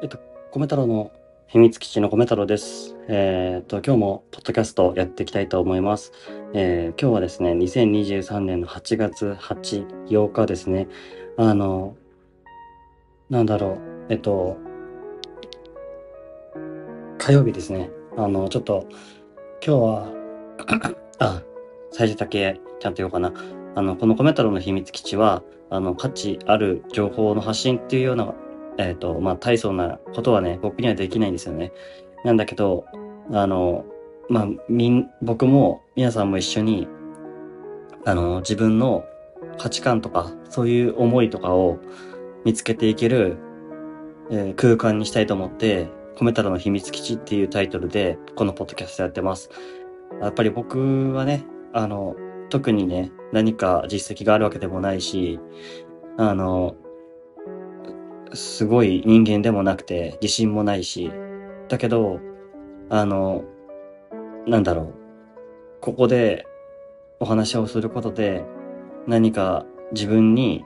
えっと、米太郎の秘密基地の米太郎です。えーっと、今日もポッドキャストやっていきたいと思います。えー今日はですね、2023年の8月8、8日ですね。あの、なんだろう、えっと、火曜日ですね。あの、ちょっと、今日は、あ、最初だけちゃんと言おうかな。あの、この米太郎の秘密基地は、あの、価値ある情報の発信っていうようなえっ、と、まあ、大層なことはね、僕にはできないんですよね。なんだけど、あの、まあ、みん、僕も、皆さんも一緒に、あの、自分の価値観とか、そういう思いとかを見つけていける、えー空間にしたいと思って、米太郎の秘密基地っていうタイトルで、このポッドキャストやってます。やっぱり僕はね、あの、特にね、何か実績があるわけでもないし、あの、すごい人間でもなくて自信もないし、だけど、あの、なんだろう。ここでお話をすることで何か自分に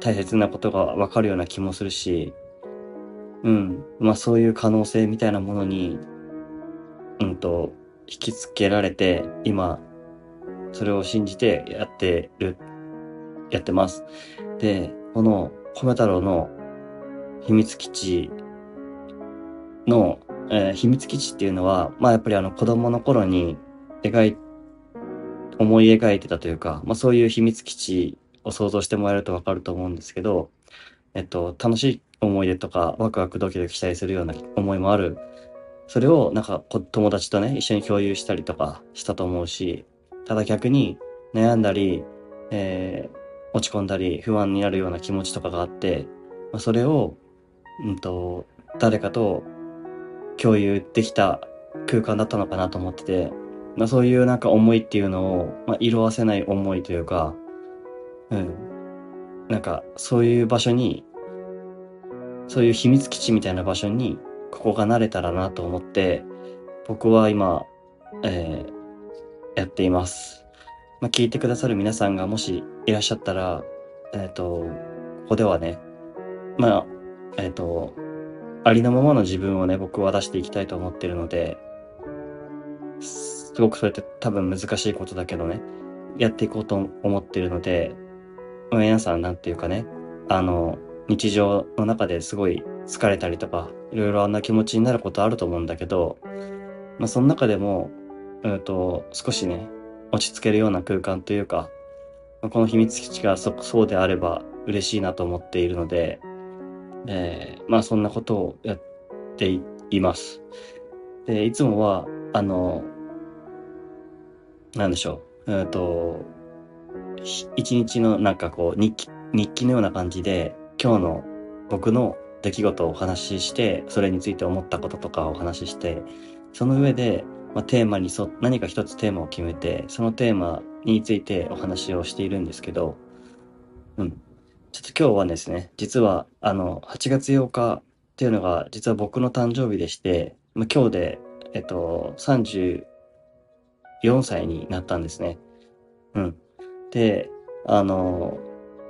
大切なことがわかるような気もするし、うん。まあそういう可能性みたいなものに、うんと、引きつけられて、今、それを信じてやってる、やってます。で、この米太郎の秘密基地の、えー秘密基地っていうのは、まあやっぱりあの子供の頃に描い、思い描いてたというか、まあそういう秘密基地を想像してもらえるとわかると思うんですけど、えっと、楽しい思い出とかワクワクドキドキしたりするような思いもある。それをなんか友達とね、一緒に共有したりとかしたと思うし、ただ逆に悩んだり、えー落ち込んだり不安になるような気持ちとかがあって、まあ、それをうんと、誰かと共有できた空間だったのかなと思ってて、まあ、そういうなんか思いっていうのを、まあ、色あせない思いというか、うん。なんか、そういう場所に、そういう秘密基地みたいな場所に、ここが慣れたらなと思って、僕は今、えーやっています。まあ、聞いてくださる皆さんがもしいらっしゃったら、えっ、と、ここではね、まあ、えっ、と、ありのままの自分をね、僕は出していきたいと思ってるので、すごくそれって多分難しいことだけどね、やっていこうと思ってるので、ま皆さんなんていうかね、あの、日常の中ですごい疲れたりとか、いろいろあんな気持ちになることあると思うんだけど、まあその中でも、うんと、少しね、落ち着けるような空間というか、この秘密基地がそ、そうであれば嬉しいなと思っているので、えーまあそんなことをやっています。で、いつもは、あの、なんでしょう、えっと、一日のなんかこう日記、日記のような感じで、今日の僕の出来事をお話しして、それについて思ったこととかをお話しして、その上で、まあ、テーマに沿何か一つテーマを決めて、そのテーマについてお話をしているんですけど、うん。ちょっと今日はですね、実は、あの、8月8日っていうのが、実は僕の誕生日でして、ま、今日で、えっと、34歳になったんですね。うん。で、あの、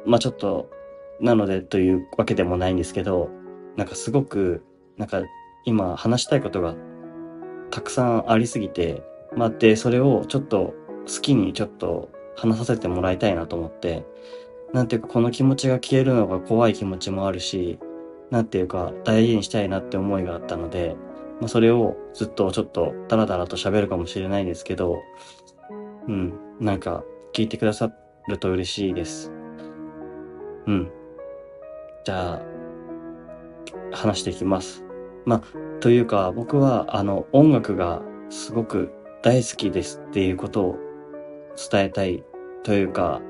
まあ、ちょっと、なのでというわけでもないんですけど、なんかすごく、なんか今話したいことがたくさんありすぎて、まあ、で、それをちょっと好きにちょっと話させてもらいたいなと思って、なんていうかこの気持ちが消えるのが怖い気持ちもあるし、なんていうか大事にしたいなって思いがあったので、まあ、それをずっとちょっとダラダラと喋るかもしれないですけど、うん、なんか聞いてくださると嬉しいです。うん。じゃあ、話していきます。まあ、というか僕はあの音楽がすごく大好きですっていうことを伝えたいというか、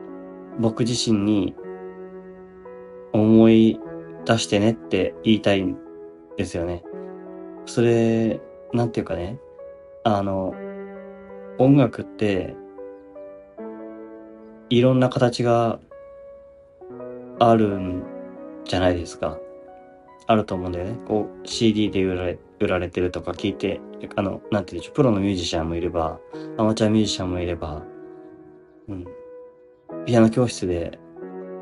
僕自身に思い出してねって言いたいんですよね。それ、なんていうかね、あの、音楽って、いろんな形があるんじゃないですか。あると思うんだよね。こう、CD で売られ売られてるとか聞いて、あの、なんていうでしょう、プロのミュージシャンもいれば、アマチュアミュージシャンもいれば、うん。ピアノ教室で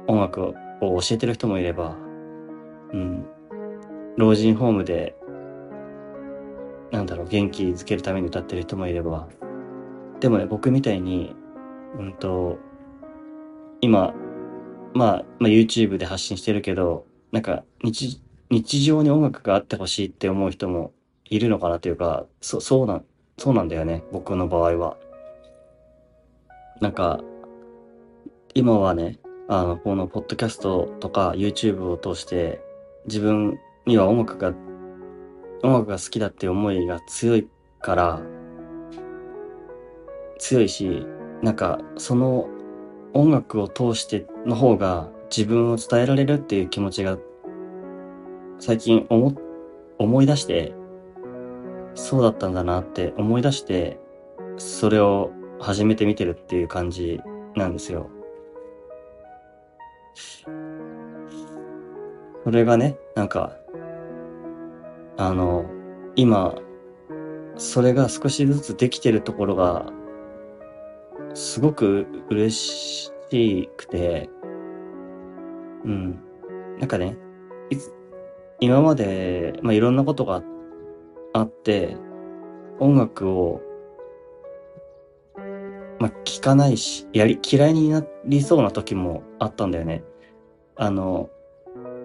音楽を教えてる人もいれば、うん。老人ホームで、なんだろう、元気づけるために歌ってる人もいれば、でもね、僕みたいに、うんと、今、まあ、まあ、YouTube で発信してるけど、なんか日、日常に音楽があってほしいって思う人もいるのかなというか、そ、そうなん、そうなんだよね、僕の場合は。なんか、今はね、あの、このポッドキャストとか YouTube を通して自分には音楽が、音楽が好きだって思いが強いから、強いし、なんかその音楽を通しての方が自分を伝えられるっていう気持ちが最近思、思い出して、そうだったんだなって思い出して、それを始めてみてるっていう感じなんですよ。それがね、なんか、あの、今、それが少しずつできてるところが、すごく嬉しくて、うん。なんかね、いつ、今まで、まあ、いろんなことがあって、音楽を、まあ、聞かないし、やり、嫌いになりそうな時もあったんだよね。あの、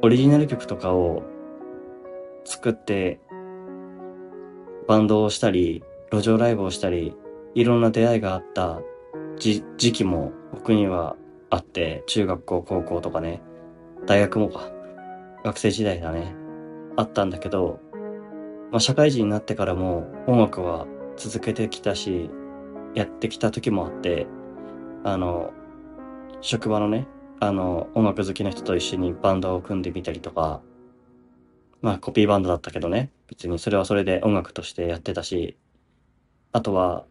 オリジナル曲とかを作って、バンドをしたり、路上ライブをしたり、いろんな出会いがあった時期も僕にはあって、中学校、高校とかね、大学もか、学生時代だね、あったんだけど、まあ、社会人になってからも音楽は続けてきたし、やってきた時もあって、あの、職場のね、あの、音楽好きな人と一緒にバンドを組んでみたりとか、まあコピーバンドだったけどね、別にそれはそれで音楽としてやってたし、あとは、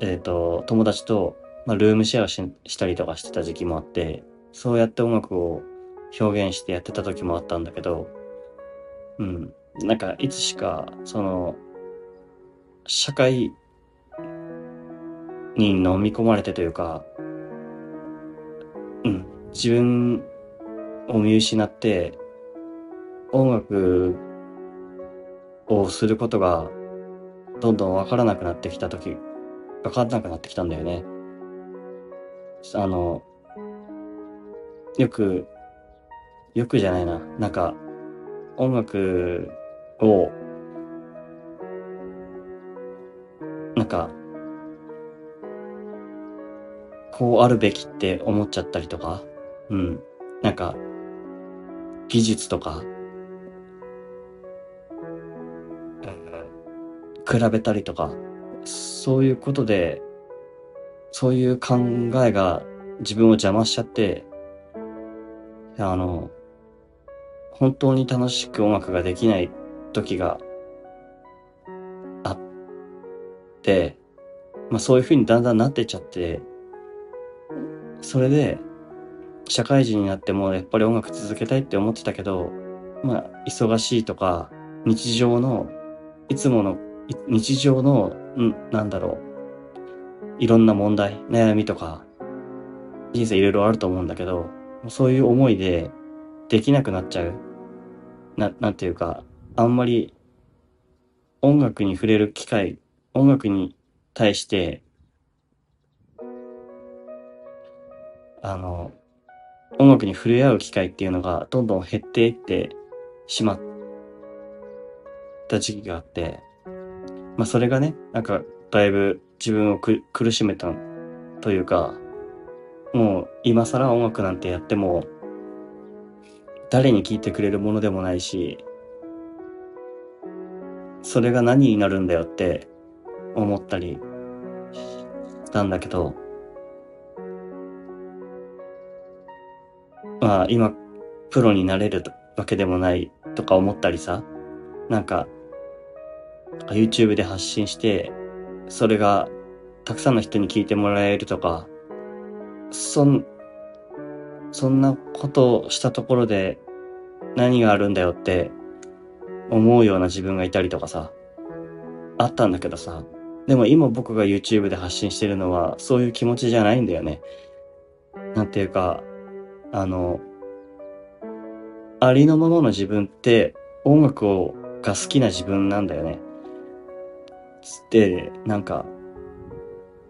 えっ、ー、と、友達と、まあ、ルームシェアししたりとかしてた時期もあって、そうやって音楽を表現してやってた時もあったんだけど、うん。なんか、いつしか、その、社会に飲み込まれてというか、うん、自分を見失って、音楽をすることがどんどんわからなくなってきた時、わからなくなってきたんだよね。あの、よく、よくじゃないな。なんか、音楽を、なんか、こうあるべきって思っちゃったりとか、うん。なんか、技術とか、比べたりとか、そういうことで、そういう考えが自分を邪魔しちゃって、あの、本当に楽しく音楽ができない時があって、まあそういう風にだんだんなってっちゃって、それで、社会人になってもやっぱり音楽続けたいって思ってたけど、まあ忙しいとか、日常の、いつもの、日常の、なんだろう、いろんな問題、悩みとか、人生いろいろあると思うんだけど、そういう思いでできなくなっちゃう。な、なんていうか、あんまり音楽に触れる機会、音楽に対して、あの、音楽に触れ合う機会っていうのがどんどん減っていってしまった時期があって、まあそれがね、なんかだいぶ自分を苦しめたというか、もう今更音楽なんてやっても誰に聴いてくれるものでもないし、それが何になるんだよって思ったりしたんだけど、まあ今プロになれるわけでもないとか思ったりさ、なんか YouTube で発信して、それがたくさんの人に聞いてもらえるとか、そん、そんなことをしたところで何があるんだよって思うような自分がいたりとかさ、あったんだけどさ、でも今僕が YouTube で発信してるのはそういう気持ちじゃないんだよね。なんていうか、あの、ありのままの自分って音楽をが好きな自分なんだよね。で、なんか、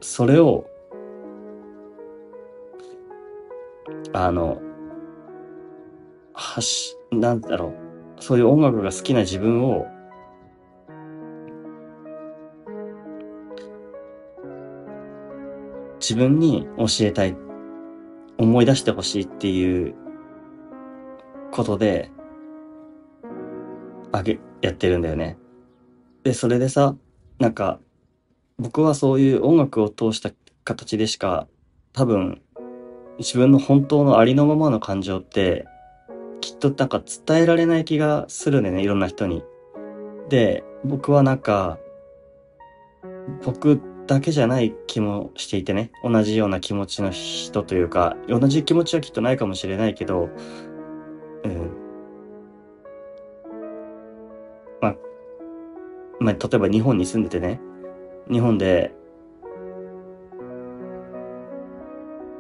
それを、あの、はし、なんだろう、そういう音楽が好きな自分を、自分に教えたい、思い出してほしいっていうことで、あげ、やってるんだよね。で、それでさ、なんか、僕はそういう音楽を通した形でしか、多分、自分の本当のありのままの感情って、きっとなんか伝えられない気がするんだよね、いろんな人に。で、僕はなんか、僕だけじゃない気もしていてね、同じような気持ちの人というか、同じ気持ちはきっとないかもしれないけど、うん。まあ、まあ、例えば日本に住んでてね、日本で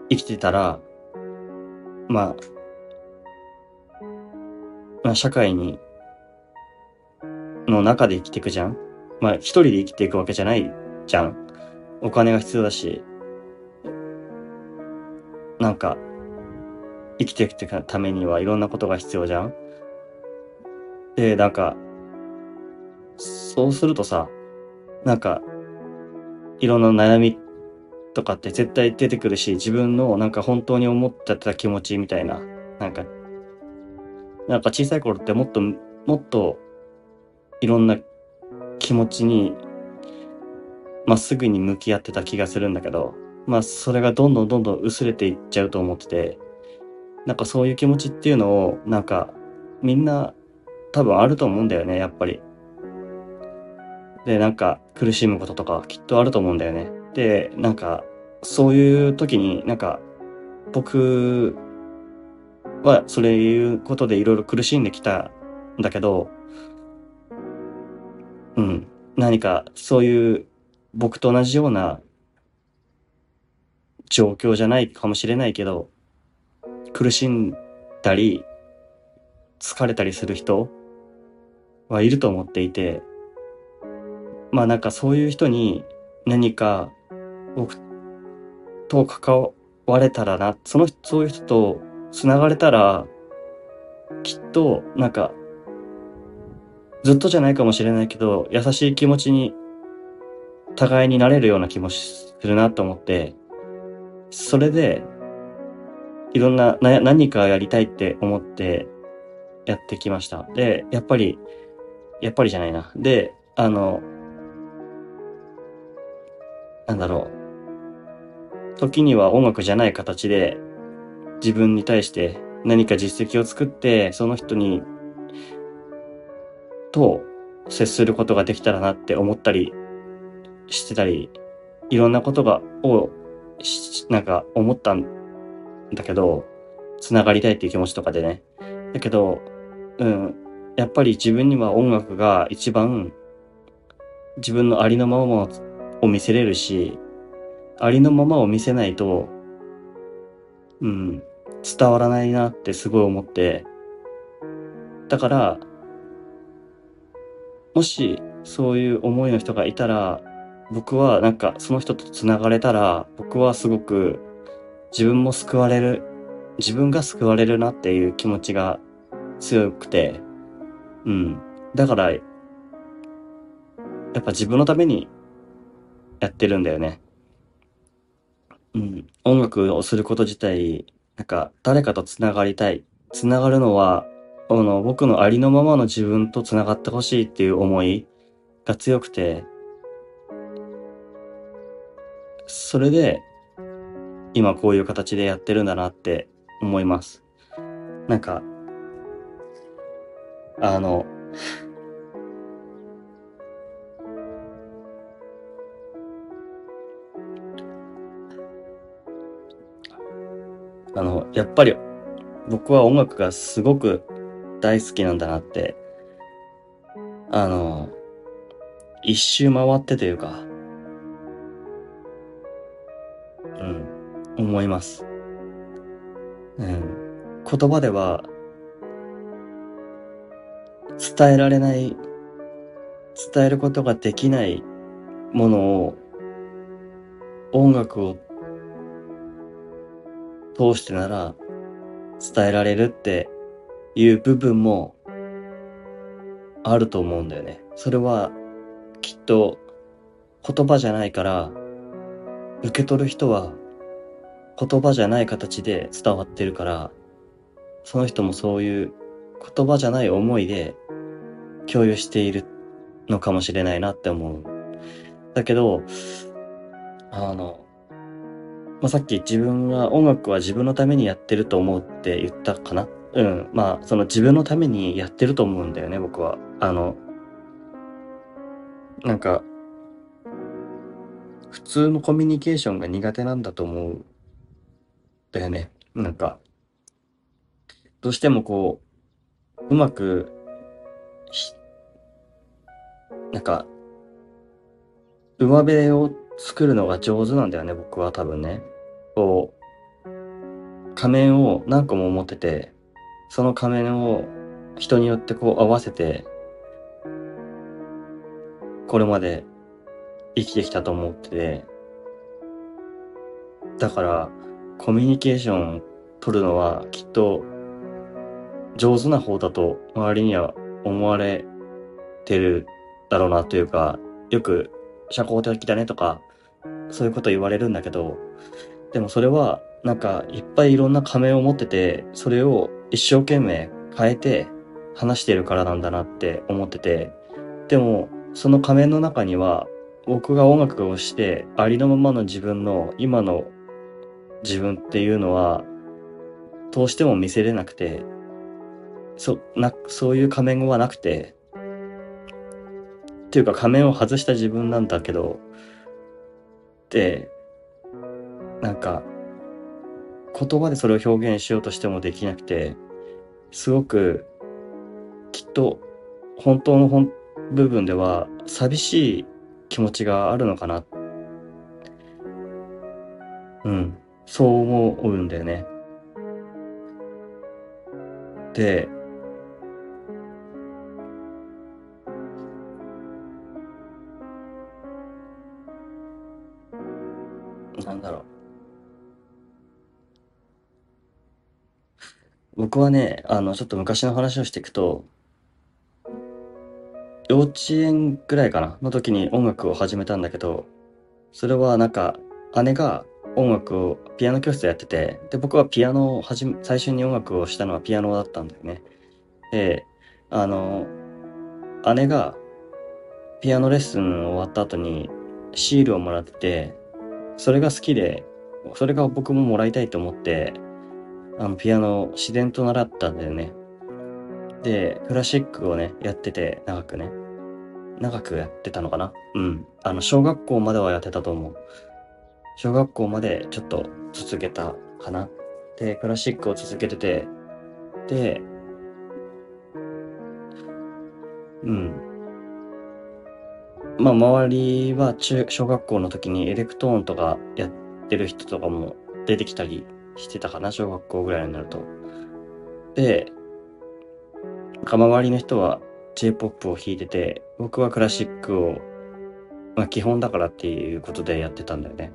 生きてたら、まあ、まあ、社会に、の中で生きていくじゃんまあ、一人で生きていくわけじゃないじゃんお金が必要だし、なんか、生きていくためにはいろんなことが必要じゃん？で、なんか、そうするとさ、なんか、いろんな悩みとかって絶対出てくるし、自分のなんか本当に思ってた気持ちみたいな、なんか、なんか小さい頃ってもっと、もっといろんな気持ちにまっすぐに向き合ってた気がするんだけど、まあそれがどんどんどんどん薄れていっちゃうと思ってて、なんかそういう気持ちっていうのを、なんかみんな多分あると思うんだよね、やっぱり。で、なんか苦しむこととかきっとあると思うんだよね。で、なんかそういう時になんか僕はそれいうことでいろいろ苦しんできたんだけど、うん、何かそういう僕と同じような状況じゃないかもしれないけど、苦しんだり、疲れたりする人はいると思っていて、まあなんかそういう人に何か僕と関われたらな、その、そういう人と繋がれたら、きっとなんかずっとじゃないかもしれないけど、優しい気持ちに互いになれるような気もするなと思って、それで、いろんな、な、何かやりたいって思ってやってきました。で、やっぱり、やっぱりじゃないな。で、あの、なんだろう。時には音楽じゃない形で自分に対して何か実績を作って、その人に、と接することができたらなって思ったりしてたり、いろんなことが、を、なんか思ったんだけど、繋がりたいっていう気持ちとかでね。だけど、うん、やっぱり自分には音楽が一番自分のありのままを見せれるし、ありのままを見せないと、うん、伝わらないなってすごい思って、だから、もしそういう思いの人がいたら、僕はなんかその人と繋がれたら、僕はすごく自分も救われる、自分が救われるなっていう気持ちが強くて、うん。だから、やっぱ自分のためにやってるんだよね。うん。音楽をすること自体、なんか誰かと繋がりたい。繋がるのは、あの、僕のありのままの自分と繋がってほしいっていう思いが強くて、それで、今こういう形でやってるんだなって思います。なんか、あの、あの、やっぱり僕は音楽がすごく大好きなんだなって、あの、一周回ってというか、思います。うん。言葉では伝えられない、伝えることができないものを、音楽を通してなら伝えられるっていう部分もあると思うんだよね。それはきっと言葉じゃないから受け取る人は言葉じゃない形で伝わってるからその人もそういう言葉じゃない思いで共有しているのかもしれないなって思う。だけど、あの、まあ、さっき自分は音楽は自分のためにやってると思うって言ったかなうん。まあ、その自分のためにやってると思うんだよね、僕は。あの、なんか、普通のコミュニケーションが苦手なんだと思う。だよね。なんか、どうしてもこう、うまく、なんか、上辺を作るのが上手なんだよね、僕は多分ね。こう、仮面を何個も持ってて、その仮面を人によってこう合わせて、これまで生きてきたと思ってて、だから、コミュニケーション取るのはきっと上手な方だと周りには思われてるだろうなというか、よく社交的だねとか、そういうこと言われるんだけど、でもそれは、なんか、いっぱいいろんな仮面を持ってて、それを一生懸命変えて話してるからなんだなって思ってて、でも、その仮面の中には、僕が音楽をして、ありのままの自分の、今の自分っていうのは、どうしても見せれなくて、そ、な、そういう仮面はなくて、っていうか仮面を外した自分なんだけど、で、なんか、言葉でそれを表現しようとしてもできなくて、すごく、きっと、本当の本部分では、寂しい気持ちがあるのかな。うん、そう思うんだよね。で、なんだろう。僕はね、あの、ちょっと昔の話をしていくと、幼稚園ぐらいかなの時に音楽を始めたんだけど、それはなんか、姉が音楽を、ピアノ教室やってて、で、僕はピアノを始め、最初に音楽をしたのはピアノだったんだよね。で、あの、姉がピアノレッスン終わった後にシールをもらってて、それが好きで、それが僕ももらいたいと思って、あの、ピアノを自然と習ったんだよね。で、クラシックをね、やってて、長くね。長くやってたのかな？うん。あの、小学校まではやってたと思う。小学校までちょっと続けたかな。で、クラシックを続けてて、で、うん。まあ、周りは中、小学校の時にエレクトーンとかやってる人とかも出てきたりしてたかな、小学校ぐらいになると。で、周りの人は J-POP を弾いてて、僕はクラシックを、まあ基本だからっていうことでやってたんだよね。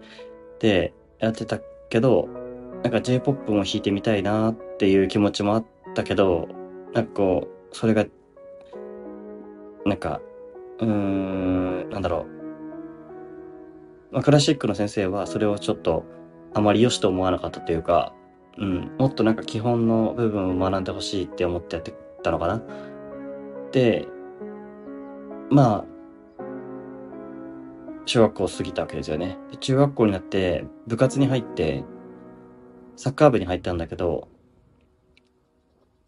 で、やってたけど、なんか J-POP も弾いてみたいなっていう気持ちもあったけど、なんかこう、それが、なんか、うーん、なんだろう。まあ、クラシックの先生はそれをちょっとあまり良しと思わなかったというか、うん、もっとなんか基本の部分を学んでほしいって思ってやってたのかな。で、まあ、小学校を過ぎたわけですよね。で中学校になって部活に入って、サッカー部に入ったんだけど、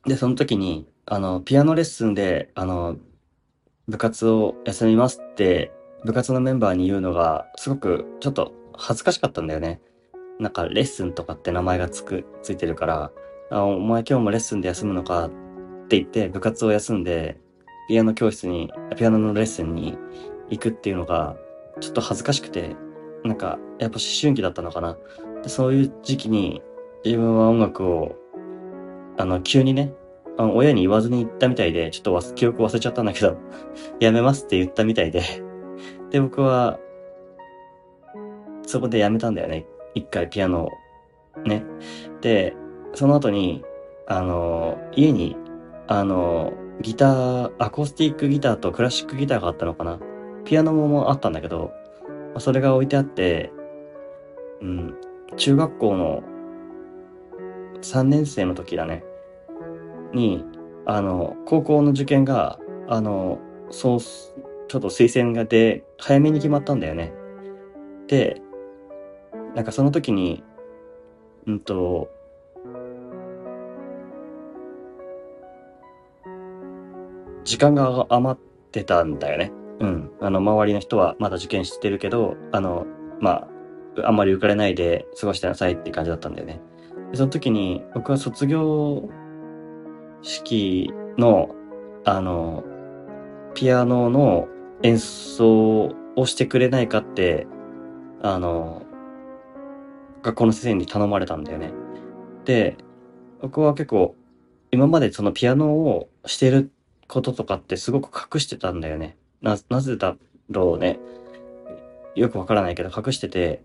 で、その時に、あの、ピアノレッスンで、あの、部活を休みますって、部活のメンバーに言うのが、すごくちょっと恥ずかしかったんだよね。なんかレッスンとかって名前がつく、ついてるから、あ、お前今日もレッスンで休むのかって言って部活を休んで、ピアノ教室に、ピアノのレッスンに行くっていうのが、ちょっと恥ずかしくて、なんか、やっぱ思春期だったのかな。でそういう時期に自分は音楽を、あの、急にね、あの親に言わずに言ったみたいで、ちょっと忘記憶忘れちゃったんだけど、やめますって言ったみたいで、で、僕は、そこでやめたんだよね。一回ピアノを。ね。で、その後に、あの、家に、あの、ギター、アコースティックギターとクラシックギターがあったのかな。ピアノもあったんだけど、それが置いてあって、うん、中学校の3年生の時だね。に、あの、高校の受験が、あの、そう、ちょっと推薦がで、早めに決まったんだよね。で、なんかその時に、うんと、時間が余ってたんだよね。うん。あの、周りの人はまだ受験してるけど、あの、まあ、あんまり浮かれないで過ごしてなさいって感じだったんだよね。でその時に、僕は卒業式の、あの、ピアノの演奏をしてくれないかって、あの、学校の先生に頼まれたんだよね。で、僕は結構、今までそのピアノをしてることとかってすごく隠してたんだよね。な、なぜだろうね。よくわからないけど隠してて、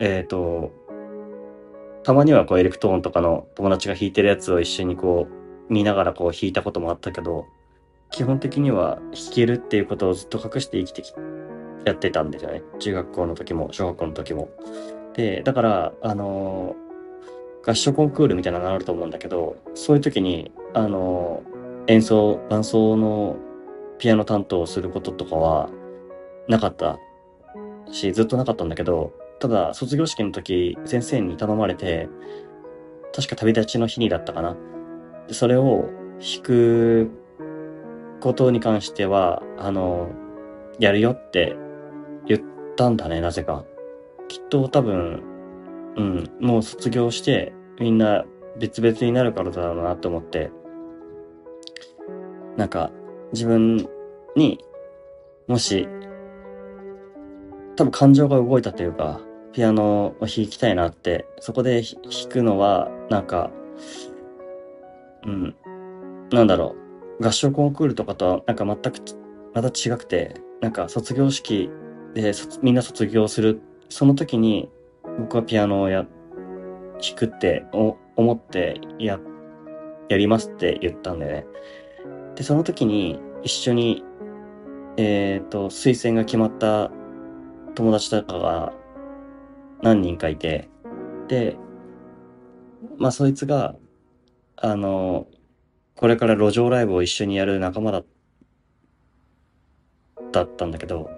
えっ、ー、と、たまにはこうエレクトーンとかの友達が弾いてるやつを一緒にこう見ながらこう弾いたこともあったけど、基本的には弾けるっていうことをずっと隠して生きてき、やってたんですよね。中学校の時も、小学校の時も。で、だから、あのー、合唱コンクールみたいなのがあると思うんだけど、そういう時に、あの、演奏、伴奏のピアノ担当をすることとかはなかったし、ずっとなかったんだけど、ただ、卒業式の時、先生に頼まれて、確か旅立ちの日にだったかな。それを弾くことに関しては、あの、やるよって言ったんだね、なぜか。きっと多分、うん、もう卒業して、みんな別々になるからだろうなと思って、なんか、自分に、もし、多分感情が動いたというか、ピアノを弾きたいなって、そこで弾くのは、なんか、うん、なんだろう、合唱コンクールとかとはなんか全く、また違くて、なんか卒業式でみんな卒業する、その時に僕はピアノをや、弾くって思ってや、やりますって言ったんだよね。で、その時に一緒に、えっ、ー、と、推薦が決まった友達とかが何人かいて、で、まあそいつが、あの、これから路上ライブを一緒にやる仲間だだったんだけど、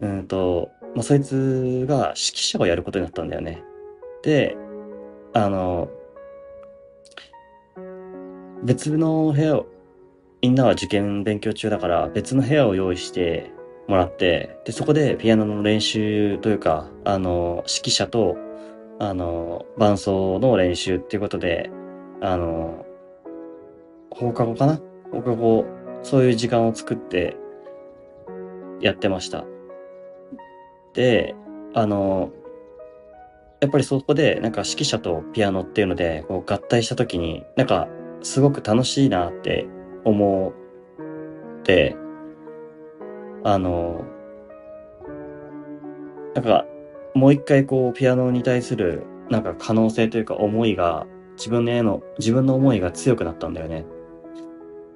うんと、まあそいつが指揮者をやることになったんだよね。で、あの、別の部屋を、みんなは受験勉強中だから別の部屋を用意して、もらって、で、そこでピアノの練習というか、あの、指揮者と、あの、伴奏の練習っていうことで、あの、放課後かな？放課後、そういう時間を作ってやってました。で、あの、やっぱりそこでなんか指揮者とピアノっていうのでこう合体した時になんかすごく楽しいなって思って、あの、なんか、もう一回こう、ピアノに対する、なんか可能性というか思いが、自分への、自分の思いが強くなったんだよね。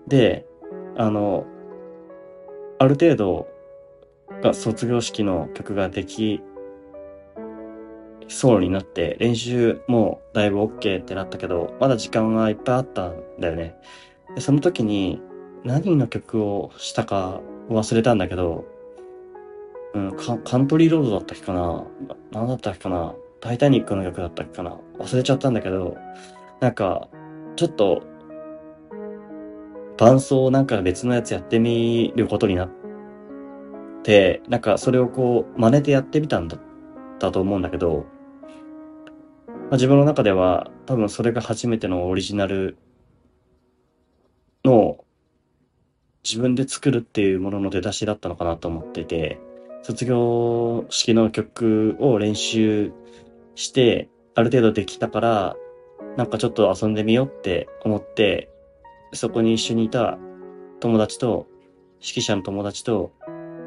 で、あの、ある程度、が卒業式の曲ができそうになって、練習もだいぶ OK ってなったけど、まだ時間がいっぱいあったんだよね。でその時に何の曲をしたか忘れたんだけど、うん、カントリーロードだったっけかな？何だったっけかな？タイタニックの曲だったっけかな？忘れちゃったんだけど、なんか、ちょっと、伴奏なんか別のやつやってみることになって、なんかそれをこう、真似てやってみたんだったと思うんだけど、まあ、自分の中では多分それが初めてのオリジナルの自分で作るっていうものの出だしだったのかなと思ってて、卒業式の曲を練習して、ある程度できたから、なんかちょっと遊んでみようって思って、そこに一緒にいた友達と、指揮者の友達と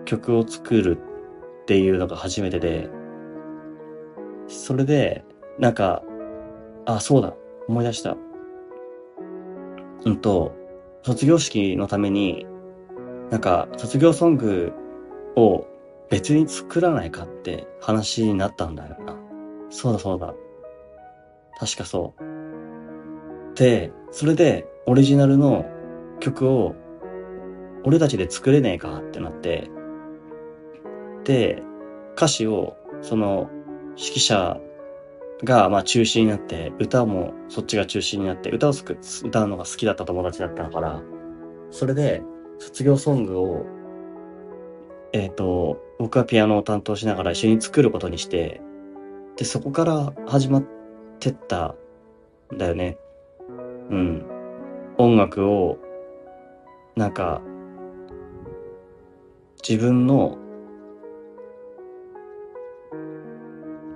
曲を作るっていうのが初めてで、それで、なんか、あ、そうだ、思い出した。うんと、卒業式のために、なんか、卒業ソングを別に作らないかって話になったんだよな。そうだそうだ。確かそう。で、それでオリジナルの曲を俺たちで作れねえかってなって、で、歌詞をその指揮者がまあ中心になって、歌もそっちが中心になって、歌をすく歌うのが好きだった友達だったから、それで卒業ソングを、えっ、と、僕はピアノを担当しながら一緒に作ることにして、で、そこから始まってったんだよね。うん。音楽を、なんか、自分の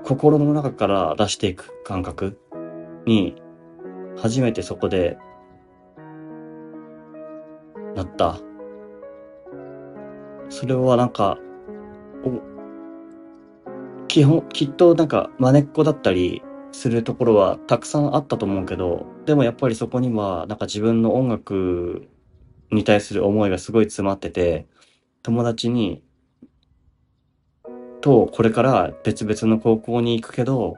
心の中から出していく感覚に、初めてそこで、なった。それはなんか、お基本、きっとなんか真似っこだったりするところはたくさんあったと思うけど、でもやっぱりそこにはなんか自分の音楽に対する思いがすごい詰まってて、友達に、と、これから別々の高校に行くけど、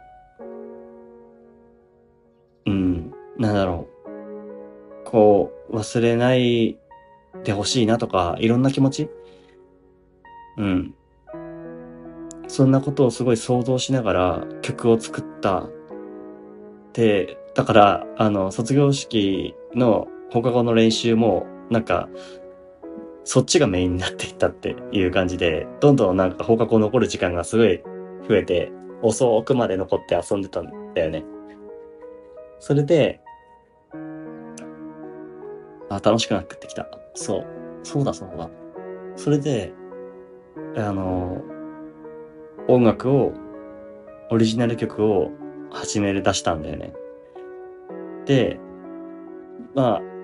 うん、なんだろう。こう、忘れないでほしいなとか、いろんな気持ち？うん。そんなことをすごい想像しながら曲を作った。で、だから、あの、卒業式の放課後の練習も、なんか、そっちがメインになっていったっていう感じで、どんどんなんか放課後残る時間がすごい増えて、遅くまで残って遊んでたんだよね。それで、あ、楽しくなってきた。そう。そうだそうだ。それで、あの、音楽を、オリジナル曲を始める出したんだよね。で、まあ、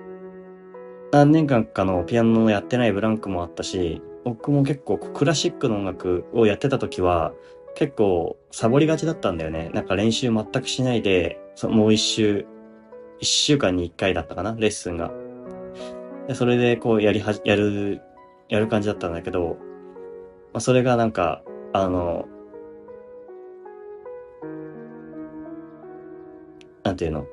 何年間かのピアノをやってないブランクもあったし、僕も結構クラシックの音楽をやってた時は、結構サボりがちだったんだよね。なんか練習全くしないで、そもう一週、一週間に一回だったかな、レッスンが。でそれでこうやりは、やる、やる感じだったんだけど、まあ、それがなんか、あの、なんていうの？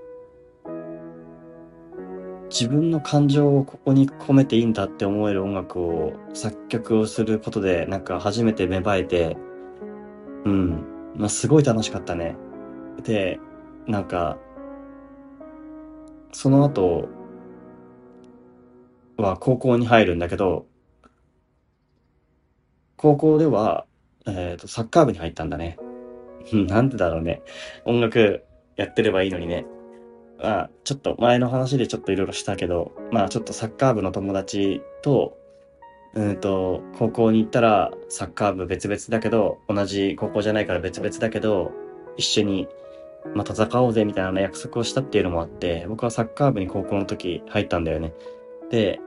自分の感情をここに込めていいんだって思える音楽を作曲をすることでなんか初めて芽生えて、うん。まあ、すごい楽しかったね。で、なんか、その後は高校に入るんだけど、高校では、えっ、と、サッカー部に入ったんだね。なんでだろうね。音楽やってればいいのにね。まあ、ちょっと前の話でちょっといろいろしたけど、まあちょっとサッカー部の友達と、うんと、高校に行ったらサッカー部別々だけど、同じ高校じゃないから別々だけど、一緒に、まあ戦おうぜみたいな約束をしたっていうのもあって、僕はサッカー部に高校の時入ったんだよね。で、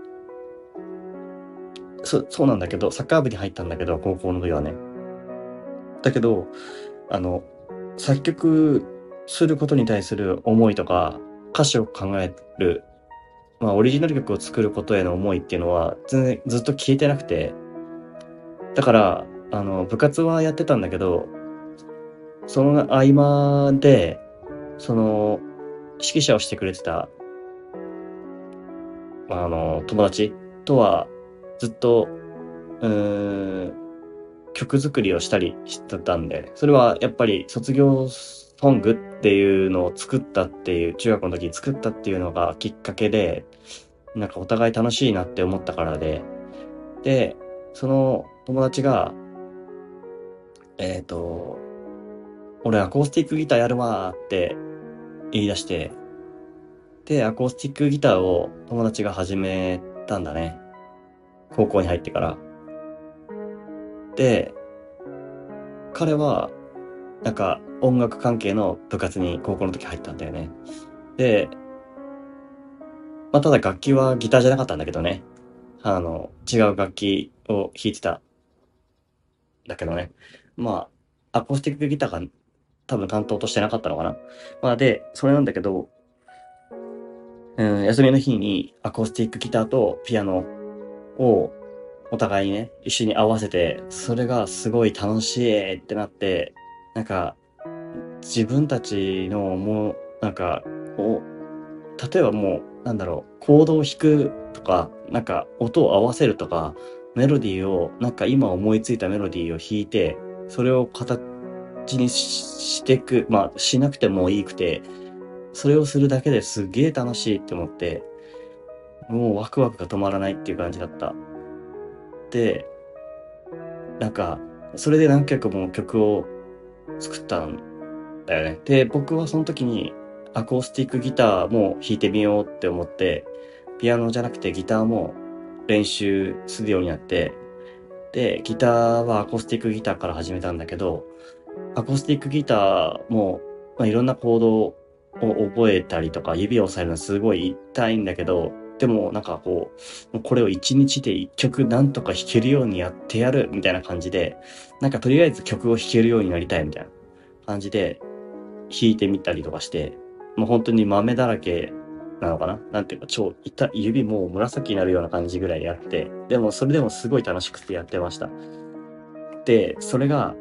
そ、そうなんだけど、サッカー部に入ったんだけど、高校の時はね。だけど、あの、作曲することに対する思いとか、歌詞を考える、まあ、オリジナル曲を作ることへの思いっていうのは、全然ずっと消えてなくて、だから、あの、部活はやってたんだけど、その合間で、その、指揮者をしてくれてた、あの、友達とは、ずっと、うーん、曲作りをしたりしてたんで、それはやっぱり卒業ソングっていうのを作ったっていう、中学の時に作ったっていうのがきっかけで、なんかお互い楽しいなって思ったからで、で、その友達が、えっ、と、俺アコースティックギターやるわーって言い出して、で、アコースティックギターを友達が始めたんだね。高校に入ってから。で、彼は、なんか音楽関係の部活に高校の時入ったんだよね。で、まあ、ただ楽器はギターじゃなかったんだけどね。あの、違う楽器を弾いてた。だけどね。まあ、アコースティックギターが多分担当としてなかったのかな。まあ、で、それなんだけど、うん、休みの日にアコースティックギターとピアノをお互いにね、一緒に合わせて、それがすごい楽しいってなって、なんか、自分たちのもう、なんか、お、例えばもう、なんだろう、コードを弾くとか、なんか音を合わせるとか、メロディーを、なんか今思いついたメロディーを弾いて、それを形にしていく、まあ、しなくてもいいくて、それをするだけですげえ楽しいって思って、もうワクワクが止まらないっていう感じだった。で、なんか、それで何曲も曲を作ったんだよね。で、僕はその時にアコースティックギターも弾いてみようって思って、ピアノじゃなくてギターも練習するようになって、で、ギターはアコースティックギターから始めたんだけど、アコースティックギターも、まあ、いろんなコードを覚えたりとか、指を押さえるのすごい痛いんだけど、でもなんかこう、これを一日で一曲なんとか弾けるようにやってやるみたいな感じで、なんかとりあえず曲を弾けるようになりたいみたいな感じで弾いてみたりとかして、もう本当に豆だらけなのかな？なんていうか、超、痛い指もう紫になるような感じぐらいやって、でもそれでもすごい楽しくてやってました。で、それが、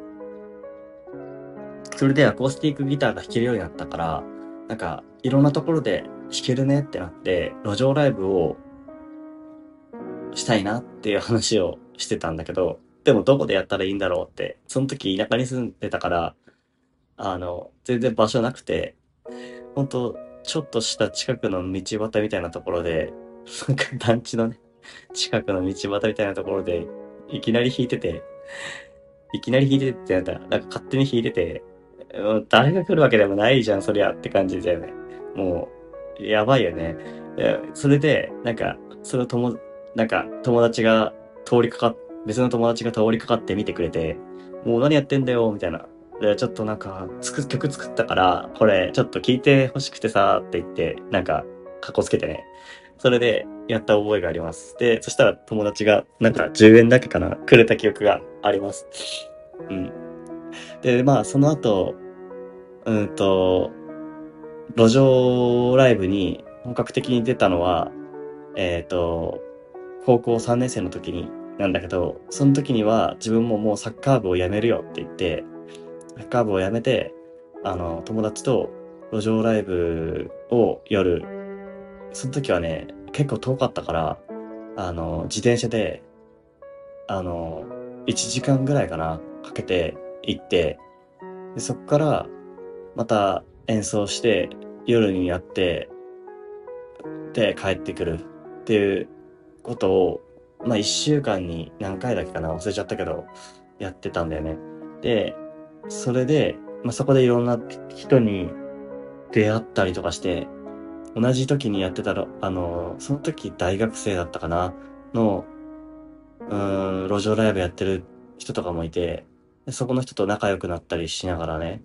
それでアコースティックギターが弾けるようになったから、なんか、いろんなところで弾けるねってなって、路上ライブをしたいなっていう話をしてたんだけど、でもどこでやったらいいんだろうって、その時田舎に住んでたから、あの、全然場所なくて、本当ちょっとした近くの道端みたいなところで、なんか団地のね、近くの道端みたいなところで、いきなり弾いてて、いきなり弾いててってなんだ、なんか勝手に弾いてて、誰が来るわけでもないじゃん、そりゃって感じだよね。もう、やばいよね。それで、なんか、その友、なんか、友達が通りかかっ、別の友達が通りかかって見てくれて、もう何やってんだよ、みたいな。で、ちょっとなんか、つく、曲作ったから、これ、ちょっと聞いて欲しくてさ、って言って、なんか、かっこつけてね。それで、やった覚えがあります。で、そしたら友達が、なんか、10円だけかな、くれた記憶があります。うん。で、まあ、その後、うんと、路上ライブに本格的に出たのは、えっ、ー、と、高校3年生の時になんだけど、その時には自分ももうサッカー部を辞めるよって言って、サッカー部を辞めて、あの、友達と路上ライブを夜、その時はね、結構遠かったから、あの、自転車で、あの、1時間ぐらいかな、かけて行って、でそっからまた演奏して夜にやってで帰ってくるっていうことをまあ一週間に何回だっけかな忘れちゃったけどやってたんだよね。で、それで、まあ、そこでいろんな人に出会ったりとかして、同じ時にやってたら、あの、その時大学生だったかなの、うん、路上ライブやってる人とかもいて、そこの人と仲良くなったりしながらね、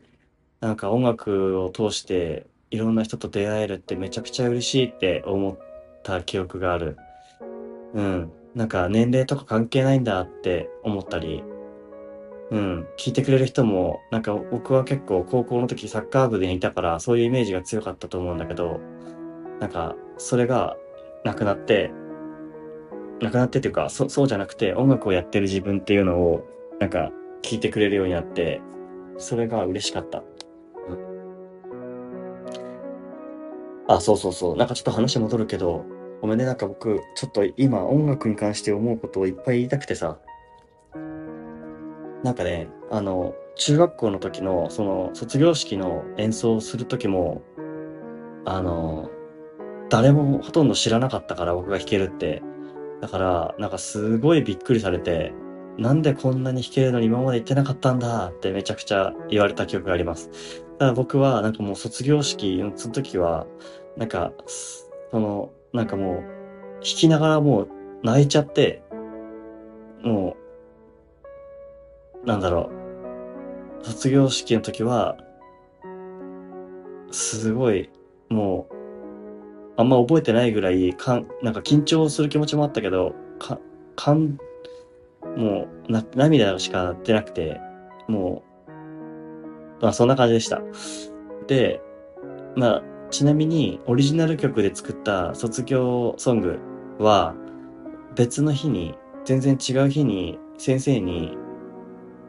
なんか音楽を通していろんな人と出会えるってめちゃくちゃ嬉しいって思った記憶がある。うん。なんか年齢とか関係ないんだって思ったり、うん。聞いてくれる人も、なんか僕は結構高校の時サッカー部でいたからそういうイメージが強かったと思うんだけど、なんかそれがなくなって、なくなってっていうか、そそうじゃなくて音楽をやってる自分っていうのをなんか聞いてくれるようになって、それが嬉しかった。あ、そうそうそう。なんかちょっと話戻るけど、ごめんね、なんか僕、ちょっと今音楽に関して思うことをいっぱい言いたくてさ。なんかね、あの、中学校の時の、その、卒業式の演奏をする時も、あの、誰もほとんど知らなかったから僕が弾けるって。だから、なんかすごいびっくりされて、なんでこんなに弾けるのに今まで言ってなかったんだってめちゃくちゃ言われた記憶があります。だ僕はなんかもう卒業式のその時は、なんか、その、なんかもう、弾きながらもう泣いちゃって、もう、なんだろう卒業式の時は、すごい、もう、あんま覚えてないぐらい、かん、なんか緊張する気持ちもあったけど、か、かん、もう、な、涙しか出なくて、もう、まあそんな感じでした。で、まあ、ちなみにオリジナル曲で作った卒業ソングは、別の日に、全然違う日に先生に、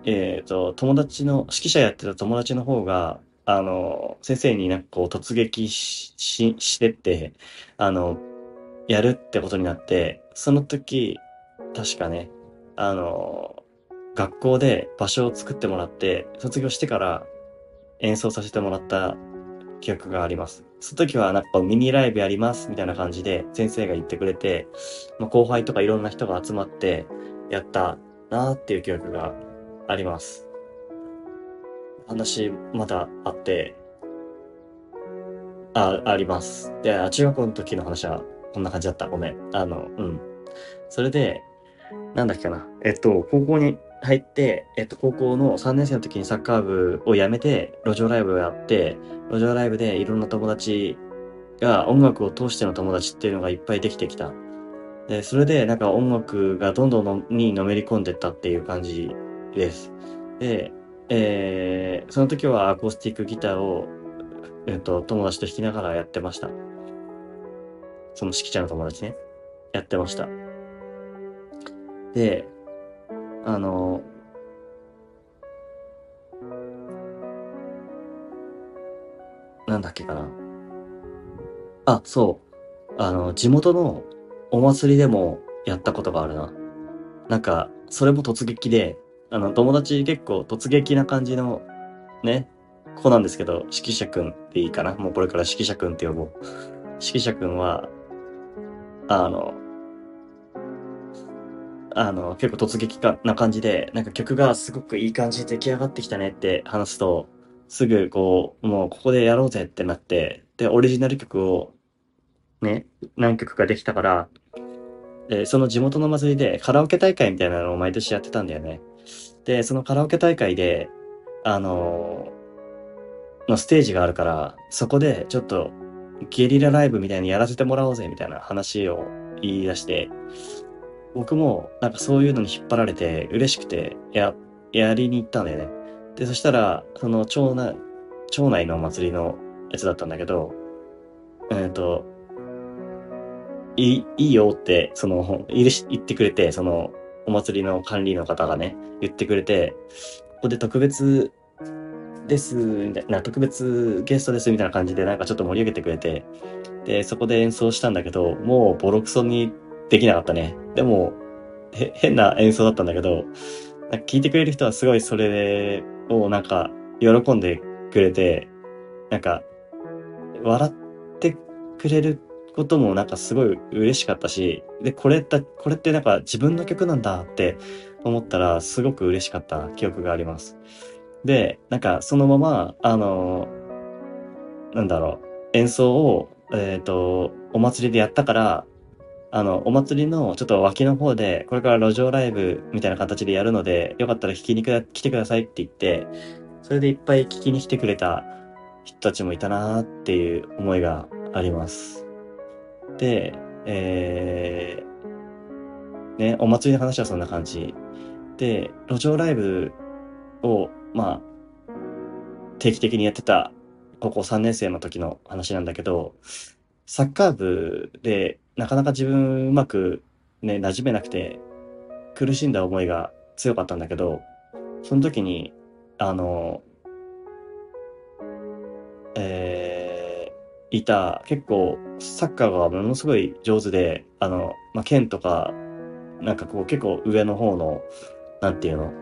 えっ、と、友達の、指揮者やってた友達の方が、あの、先生になんかこう突撃し、し、してって、あの、やるってことになって、その時、確かね、あの、学校で場所を作ってもらって、卒業してから演奏させてもらった記憶があります。その時はなんかミニライブやりますみたいな感じで先生が言ってくれて、まあ、後輩とかいろんな人が集まってやったなーっていう記憶があります。話まだあって、あ、あります。で、中学校の時の話はこんな感じだった。ごめん。あの、うん。それで、なんだっけかな。えっと、高校に入って、えっと、高校の3年生の時にサッカー部を辞めて、路上ライブをやって、路上ライブでいろんな友達が音楽を通しての友達っていうのがいっぱいできてきた。で、それでなんか音楽がどんどんのにのめり込んでったっていう感じです。で、えー、その時はアコースティックギターを、えっと、友達と弾きながらやってました。その指揮者の友達ね。やってました。で、あの、なんだっけかな。あ、そう。あの、地元のお祭りでもやったことがあるな。なんか、それも突撃で、あの、友達結構突撃な感じの、ね、子なんですけど、指揮者くんっていいかな？もうこれから指揮者くんって呼ぼう。指揮者くんは、あの、あの、結構突撃かな感じで、なんか曲がすごくいい感じで出来上がってきたねって話すと、すぐこう、もうここでやろうぜってなって、で、オリジナル曲をね、何曲かできたから、その地元の祭りでカラオケ大会みたいなのを毎年やってたんだよね。で、そのカラオケ大会で、あののステージがあるから、そこでちょっとゲリラライブみたいにやらせてもらおうぜみたいな話を言い出して、僕もなんかそういうのに引っ張られて嬉しくて、や、やりに行ったんだよね。で、そしたら、その町内、町内のお祭りのやつだったんだけど、えっ、ー、と、いい、いいよって、その、言ってくれて、その、お祭りの管理の方がね、言ってくれて、ここで特別です、みたいな、特別ゲストです、みたいな感じで、なんかちょっと盛り上げてくれて、で、そこで演奏したんだけど、もうボロクソにできなかったね。でも、へ、変な演奏だったんだけど、聞いてくれる人はすごいそれをなんか喜んでくれて、なんか、笑ってくれることもなんかすごい嬉しかったし、で、これって、これってなんか自分の曲なんだって思ったらすごく嬉しかった記憶があります。で、なんかそのまま、あの、なんだろう、演奏を、えっ、ー、と、お祭りでやったから、あの、お祭りのちょっと脇の方で、これから路上ライブみたいな形でやるので、よかったら聞きに来てくださいって言って、それでいっぱい聞きに来てくれた人たちもいたなーっていう思いがあります。で、えー、ね、お祭りの話はそんな感じ。で、路上ライブを、まあ、定期的にやってた高校3年生の時の話なんだけど、サッカー部でなかなか自分うまくね、馴染めなくて、苦しんだ思いが強かったんだけど、その時に、あの、いた、結構、サッカーがものすごい上手で、あの、まあ、県とか、なんかこう結構上の方の、なんていうの、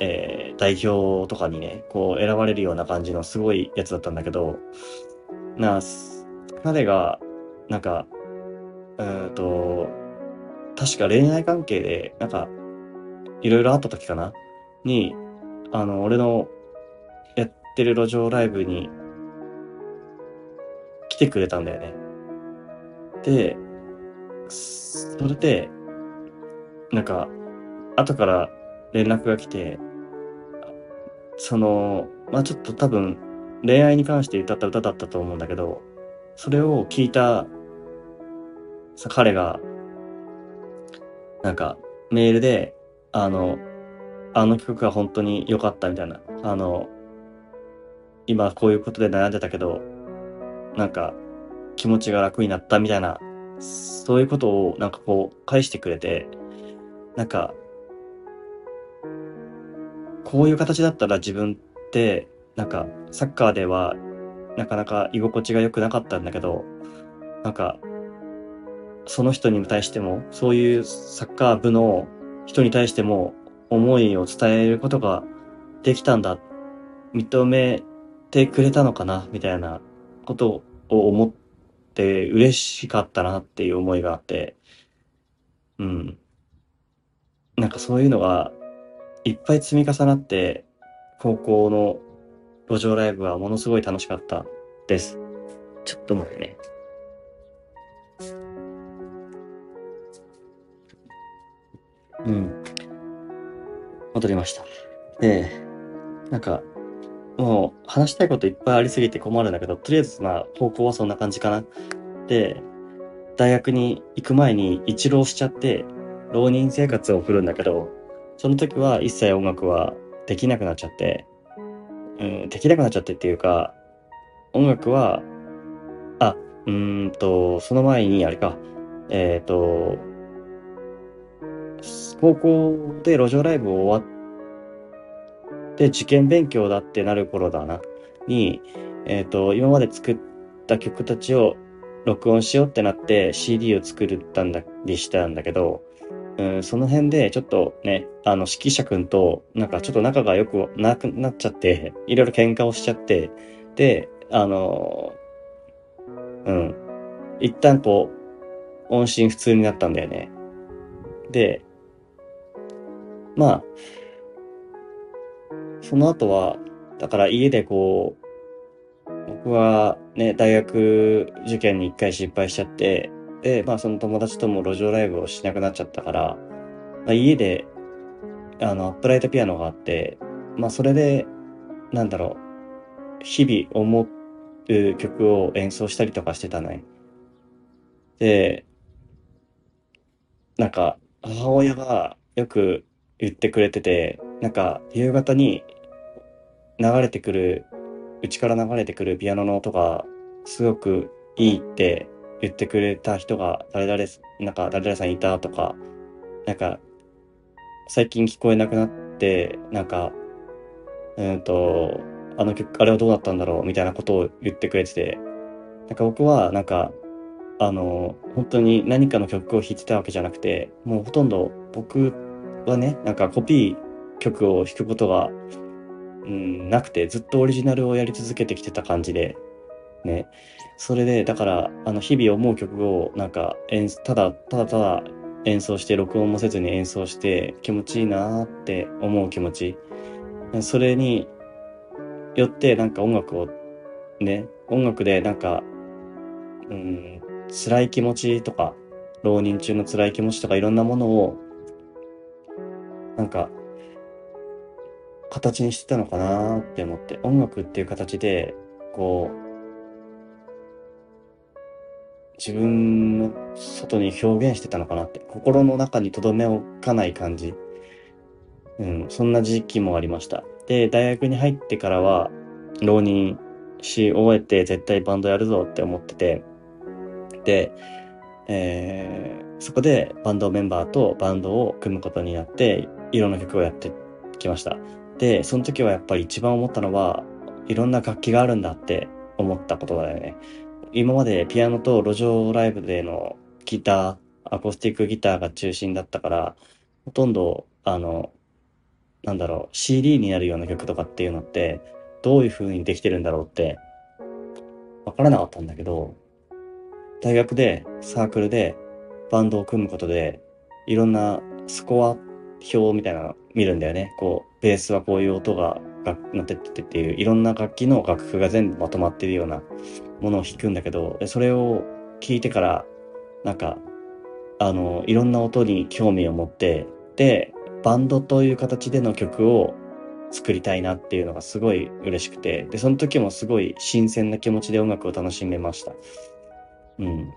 えー、代表とかにね、こう選ばれるような感じのすごいやつだったんだけど、な、彼が、なんか、うんと、確か恋愛関係で、なんか、いろいろあった時かな？に、あの、俺のやってる路上ライブに来てくれたんだよね。で、それで、なんか、後から連絡が来て、その、まあちょっと多分、恋愛に関して歌った歌だったと思うんだけど、それを聞いた、さ、彼が、なんか、メールで、あの、あの曲が本当に良かったみたいな、あの、今こういうことで悩んでたけど、なんか、気持ちが楽になったみたいな、そういうことをなんかこう返してくれて、なんか、こういう形だったら自分って、なんか、サッカーでは、なかなか居心地が良くなかったんだけど、なんか、その人に対しても、そういうサッカー部の人に対しても、思いを伝えることができたんだ。認めてくれたのかなみたいなことを思って嬉しかったなっていう思いがあって、うん。なんかそういうのがいっぱい積み重なって、高校の路上ライブはものすごい楽しかったです。ちょっと待ってね。うん。戻りました。で、なんか、もう話したいこといっぱいありすぎて困るんだけど、とりあえずまあ方向はそんな感じかな。で、大学に行く前に一浪しちゃって、浪人生活を送るんだけど、その時は一切音楽はできなくなっちゃって、うん、できなくなっちゃってっていうか、音楽は、あ、うーんと、その前にあれか、えっ、ー、と、高校で路上ライブを終わって、受験勉強だってなる頃だな、に、えっ、ー、と、今まで作った曲たちを録音しようってなって CD を作ったんだりしたんだけど、うん、その辺でちょっとね、あの、指揮者くんと、なんかちょっと仲が良くなくなっちゃって、いろいろ喧嘩をしちゃって、で、あの、うん、一旦こう、音信不通になったんだよね。で、まあ、その後は、だから家でこう、僕はね、大学受験に一回失敗しちゃって、で、まあその友達とも路上ライブをしなくなっちゃったから、まあ、家で、あの、アップライトピアノがあって、まあそれで、なんだろう、日々思う曲を演奏したりとかしてたね。で、なんか、母親がよく言ってくれてて、なんか、夕方に流れてくる、うちから流れてくるピアノの音がすごくいいって言ってくれた人が誰々、なんか誰々さんいたとか、なんか、最近聞こえなくなって、なんか、うんと、あの曲、あれはどうだったんだろうみたいなことを言ってくれてて、なんか僕は、なんか、あの、本当に何かの曲を弾いてたわけじゃなくて、もうほとんど僕はね、なんかコピー曲を弾くことが、うん、なくて、ずっとオリジナルをやり続けてきてた感じで、ね。それで、だから、あの、日々思う曲を、なんか、ただ、ただただ演奏して、録音もせずに演奏して、気持ちいいなって思う気持ち。それによって、なんか音楽を、ね、音楽で、なんか、うん、辛い気持ちとか、浪人中の辛い気持ちとか、いろんなものを、なんか、形にしてたのかなって思って、音楽っていう形で、こう、自分の外に表現してたのかなって、心の中に留め置かない感じ。うん、そんな時期もありました。で、大学に入ってからは、浪人し終えて絶対バンドやるぞって思ってて、で、えー、そこでバンドメンバーとバンドを組むことになって、いろんな曲をやってきました。で、その時はやっぱり一番思ったのは、いろんな楽器があるんだって思ったことだよね。今までピアノと路上ライブでのギター、アコースティックギターが中心だったから、ほとんど、あの、なんだろう、CD になるような曲とかっていうのって、どういう風にできてるんだろうって、わからなかったんだけど、大学でサークルでバンドを組むことで、いろんなスコア表みたいなの見るんだよね。こう、ベースはこういう音がなってってっていう、いろんな楽器の楽譜が全部まとまってるようなものを弾くんだけど、それを聞いてから、なんか、あの、いろんな音に興味を持って、で、バンドという形での曲を作りたいなっていうのがすごい嬉しくて、で、その時もすごい新鮮な気持ちで音楽を楽しめました。うん。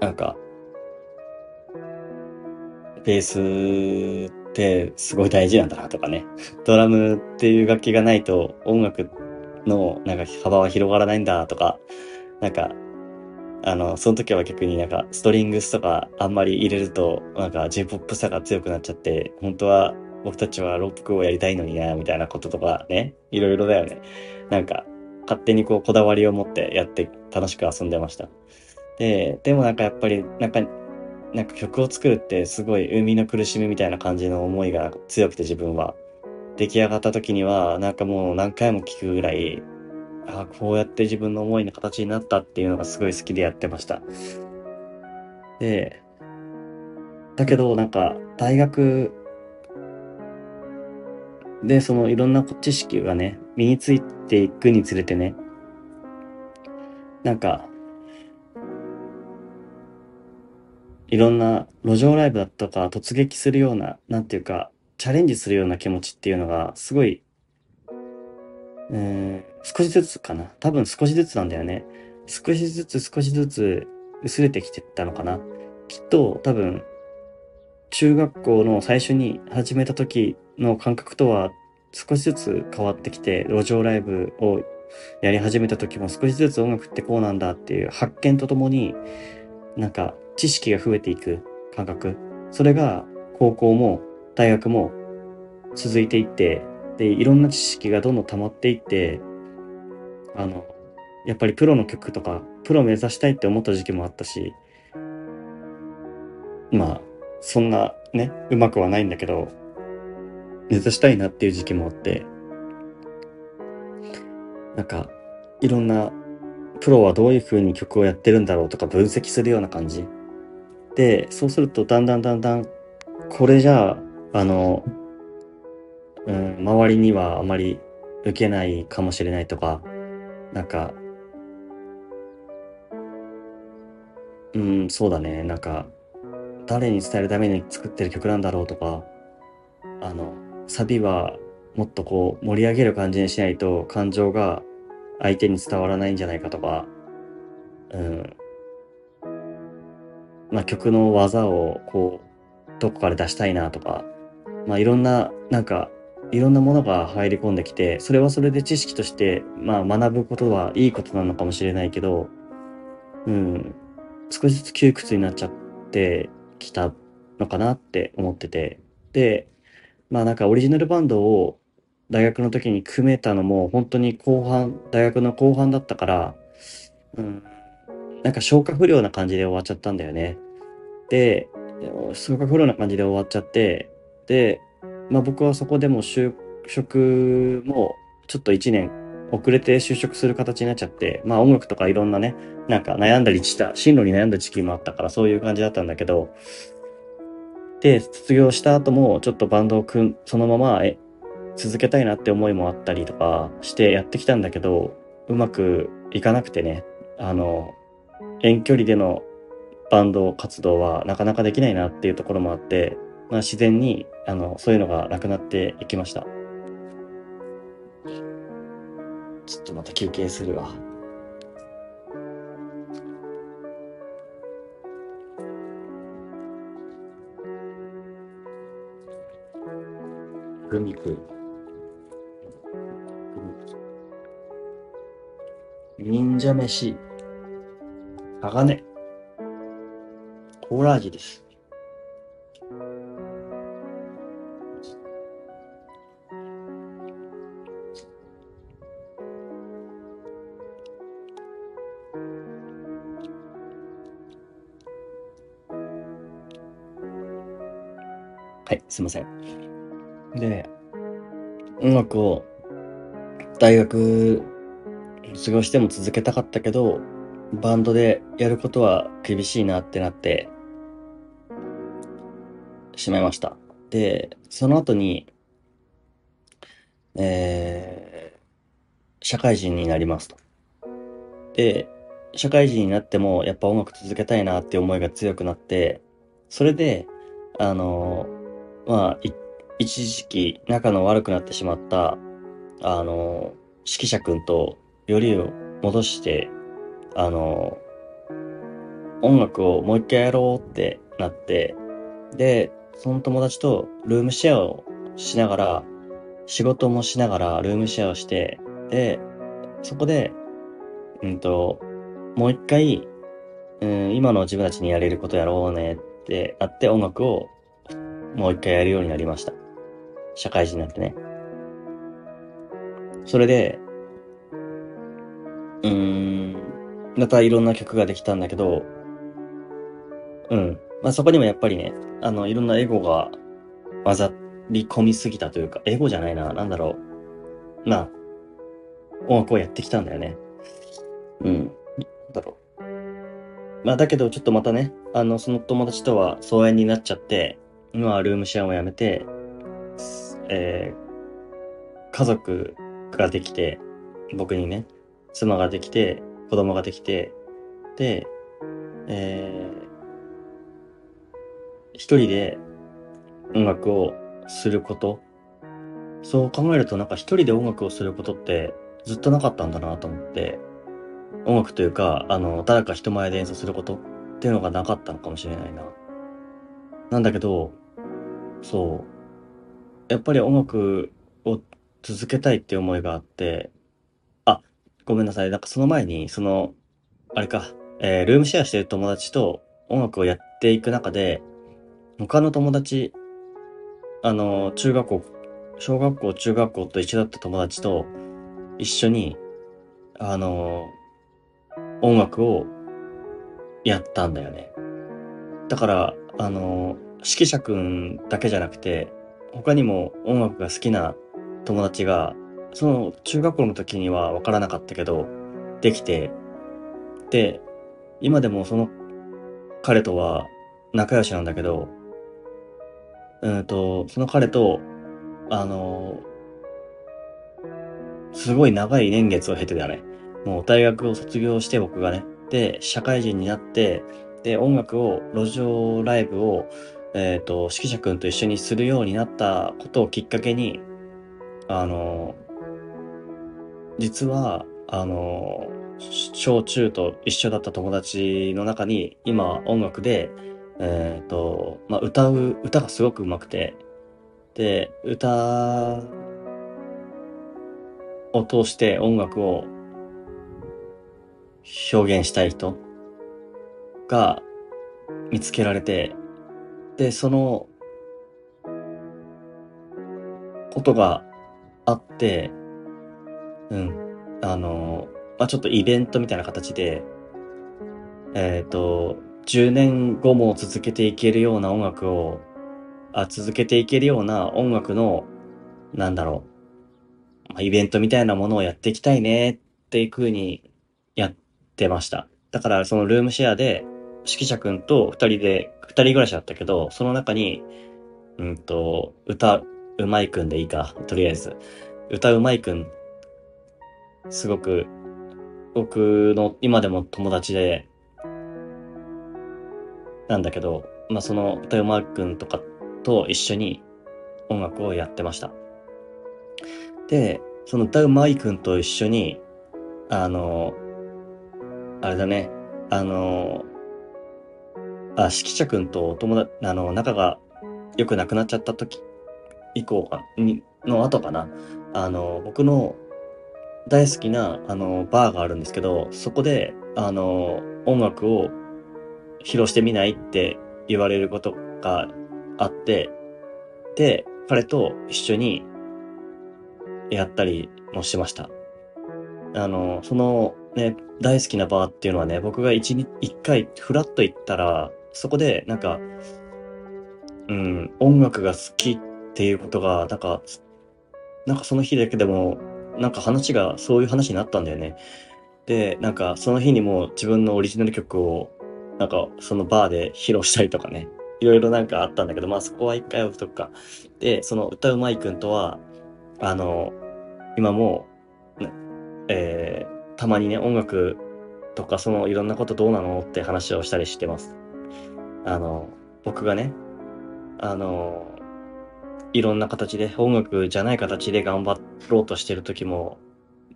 なんか、ベースってすごい大事なんだなとかね。ドラムっていう楽器がないと音楽のなんか幅は広がらないんだとか、なんか、あの、その時は逆になんかストリングスとかあんまり入れるとなんか J-POP さが強くなっちゃって、本当は僕たちはロックをやりたいのにな、みたいなこととかね、いろいろだよね。なんか、勝手にこうこだわりを持ってやって楽しく遊んでました。で、でもなんかやっぱり、なんかなんか曲を作るってすごい生みの苦しみみたいな感じの思いが強くて自分は。出来上がった時にはなんかもう何回も聴くぐらい、あこうやって自分の思いの形になったっていうのがすごい好きでやってました。で、だけどなんか大学でそのいろんな知識がね、身についていくにつれてね、なんかいろんな路上ライブだとか突撃するような、なんていうか、チャレンジするような気持ちっていうのが、すごい、うん少しずつかな。多分少しずつなんだよね。少しずつ少しずつ薄れてきてたのかな。きっと多分、中学校の最初に始めた時の感覚とは少しずつ変わってきて、路上ライブをやり始めた時も少しずつ音楽ってこうなんだっていう発見とともに、なんか知識が増えていく感覚。それが高校も大学も続いていって、で、いろんな知識がどんどん溜まっていって、あの、やっぱりプロの曲とか、プロ目指したいって思った時期もあったし、まあ、そんなね、うまくはないんだけど、目指したいなっていう時期もあって、なんか、いろんなプロはどういう風に曲をやってるんだろうとか分析するような感じ。で、そうするとだんだんだんだん、これじゃあ、あの、うん、周りにはあまり受けないかもしれないとか、なんか、うん、そうだね、なんか、誰に伝えるために作ってる曲なんだろうとか、あの、サビはもっとこう盛り上げる感じにしないと感情が相手に伝わらないんじゃないかとか、うん、まあ、曲の技をこう、どこかで出したいなとか、まあ、いろんな、なんか、いろんなものが入り込んできて、それはそれで知識として、まあ、学ぶことはいいことなのかもしれないけど、うん、少しずつ窮屈になっちゃってきたのかなって思ってて、で、まあなんかオリジナルバンドを大学の時に組めたのも本当に後半、大学の後半だったから、うん、なんか消化不良な感じで終わっちゃったんだよね。で、消化不良な感じで終わっちゃって、で、まあ僕はそこでも就職もちょっと1年遅れて就職する形になっちゃって、まあ音楽とかいろんなね、なんか悩んだりした、進路に悩んだ時期もあったからそういう感じだったんだけど、で、卒業した後もちょっとバンドを組ん、そのまま、え、続けたいなって思いもあったりとかしてやってきたんだけど、うまくいかなくてね、あの、遠距離でのバンド活動はなかなかできないなっていうところもあって、まあ、自然にあのそういうのがなくなっていきました。ちょっとまた休憩するわ。グミク。忍者飯。鋼。コーラ味です。はい、すいません。で、音楽を大学卒業しても続けたかったけど、バンドでやることは厳しいなってなって、しまいました。で、その後に、えー、社会人になりますと。で、社会人になってもやっぱ音楽続けたいなって思いが強くなって、それで、あの、まあ、一時期仲の悪くなってしまった、あの、指揮者くんとよりを戻して、あの、音楽をもう一回やろうってなって、で、その友達とルームシェアをしながら、仕事もしながらルームシェアをして、で、そこで、うんと、もう一回、うん、今の自分たちにやれることやろうねってなって音楽をもう一回やるようになりました。社会人になってね。それで、うーん、またいろんな曲ができたんだけど、うん。まあそこにもやっぱりね、あの、いろんなエゴが混ざり込みすぎたというか、エゴじゃないな、なんだろう。まあ、音楽をやってきたんだよね。うん。なんだろう。まあだけどちょっとまたね、あの、その友達とは疎遠になっちゃって、今はルームシェアもやめて、えー、家族ができて、僕にね、妻ができて、子供ができて、で、えー、一人で音楽をすること、そう考えるとなんか一人で音楽をすることってずっとなかったんだなと思って、音楽というか、あの、誰か人前で演奏することっていうのがなかったのかもしれないな。なんだけど、そう。やっぱり音楽を続けたいって思いがあって、ごめんなさい。なんかその前に、その、あれか、えー、ルームシェアしてる友達と音楽をやっていく中で、他の友達、あの、中学校、小学校、中学校と一緒だった友達と一緒に、あの、音楽をやったんだよね。だから、あの、指揮者くんだけじゃなくて、他にも音楽が好きな友達が、その中学校の時には分からなかったけど、できて、で、今でもその彼とは仲良しなんだけど、うんと、その彼と、あの、すごい長い年月を経てだね。もう大学を卒業して僕がね、で、社会人になって、で、音楽を、路上ライブを、えっ、ー、と、指揮者くんと一緒にするようになったことをきっかけに、あの、実は、あの、小中と一緒だった友達の中に、今音楽で、えっ、ー、と、まあ、歌う、歌がすごく上手くて、で、歌を通して音楽を表現したい人が見つけられて、で、そのことがあって、うん、あの、まあ、ちょっとイベントみたいな形で、えっ、ー、と、10年後も続けていけるような音楽を、あ、続けていけるような音楽の、なんだろう、ま、イベントみたいなものをやっていきたいねっていう風にやってました。だからそのルームシェアで、指揮者くんと二人で、二人暮らしだったけど、その中に、うんと、歌うまいくんでいいか、とりあえず。歌うまいくん、すごく、僕の今でも友達で、なんだけど、まあその歌うまいくんとかと一緒に音楽をやってました。で、その歌うまいくんと一緒に、あの、あれだね、あの、あ、指揮者くんと友達、あの、仲が良くなくなっちゃった時以降か、に、の後かな。あの、僕の大好きな、あの、バーがあるんですけど、そこで、あの、音楽を披露してみないって言われることがあって、で、彼と一緒にやったりもしました。あの、そのね、大好きなバーっていうのはね、僕が一日、一回フラッと行ったら、そこでなんか、うん、音楽が好きっていうことが、なんか、なんかその日だけでも、なんか話がそういう話になったんだよね。で、なんかその日にも自分のオリジナル曲を、なんかそのバーで披露したりとかね、いろいろなんかあったんだけど、まあそこは一回置くとか。で、その歌うまいくんとは、あの、今も、えー、たまにね、音楽とかそのいろんなことどうなのって話をしたりしてます。あの、僕がね、あの、いろんな形で、音楽じゃない形で頑張ろうとしてる時も、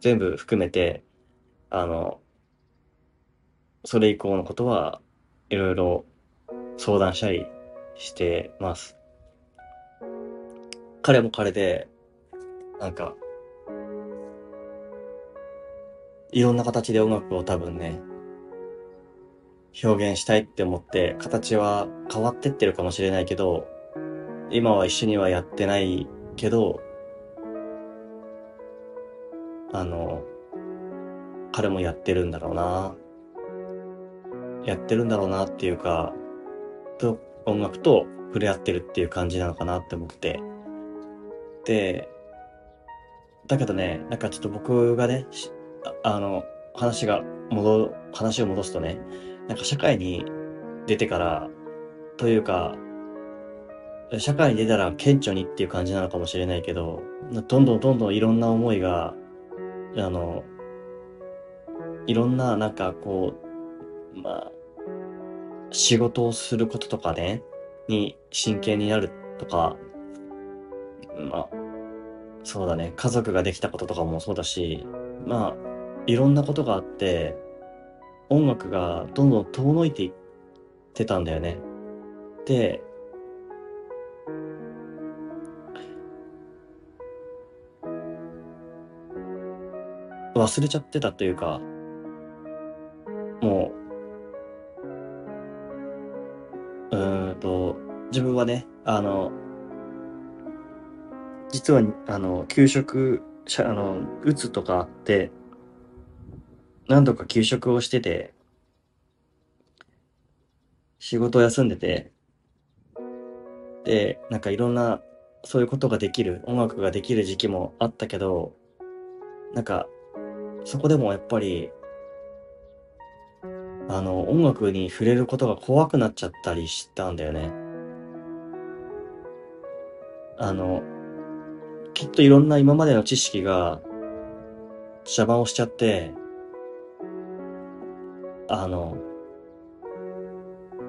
全部含めて、あの、それ以降のことはいろいろ相談したりしてます。彼も彼で、なんか、いろんな形で音楽を多分ね、表現したいって思って、形は変わってってるかもしれないけど、今は一緒にはやってないけど、あの、彼もやってるんだろうな。やってるんだろうなっていうか、と、音楽と触れ合ってるっていう感じなのかなって思って。で、だけどね、なんかちょっと僕がね、あの、話が戻、話を戻すとね、なんか社会に出てから、というか、社会に出たら顕著にっていう感じなのかもしれないけど、どんどんどんどんいろんな思いが、あの、いろんななんかこう、まあ、仕事をすることとかね、に真剣になるとか、まあ、そうだね、家族ができたこととかもそうだし、まあ、いろんなことがあって、音楽がどんどん遠のいていってたんだよね。で、忘れちゃってたというか、もう、うんと、自分はね、あの、実は、あの、給食、あの、うつとかあって、何度か休職をしてて、仕事を休んでて、で、なんかいろんな、そういうことができる、音楽ができる時期もあったけど、なんか、そこでもやっぱり、あの、音楽に触れることが怖くなっちゃったりしたんだよね。あの、きっといろんな今までの知識が邪魔をしちゃって、あの、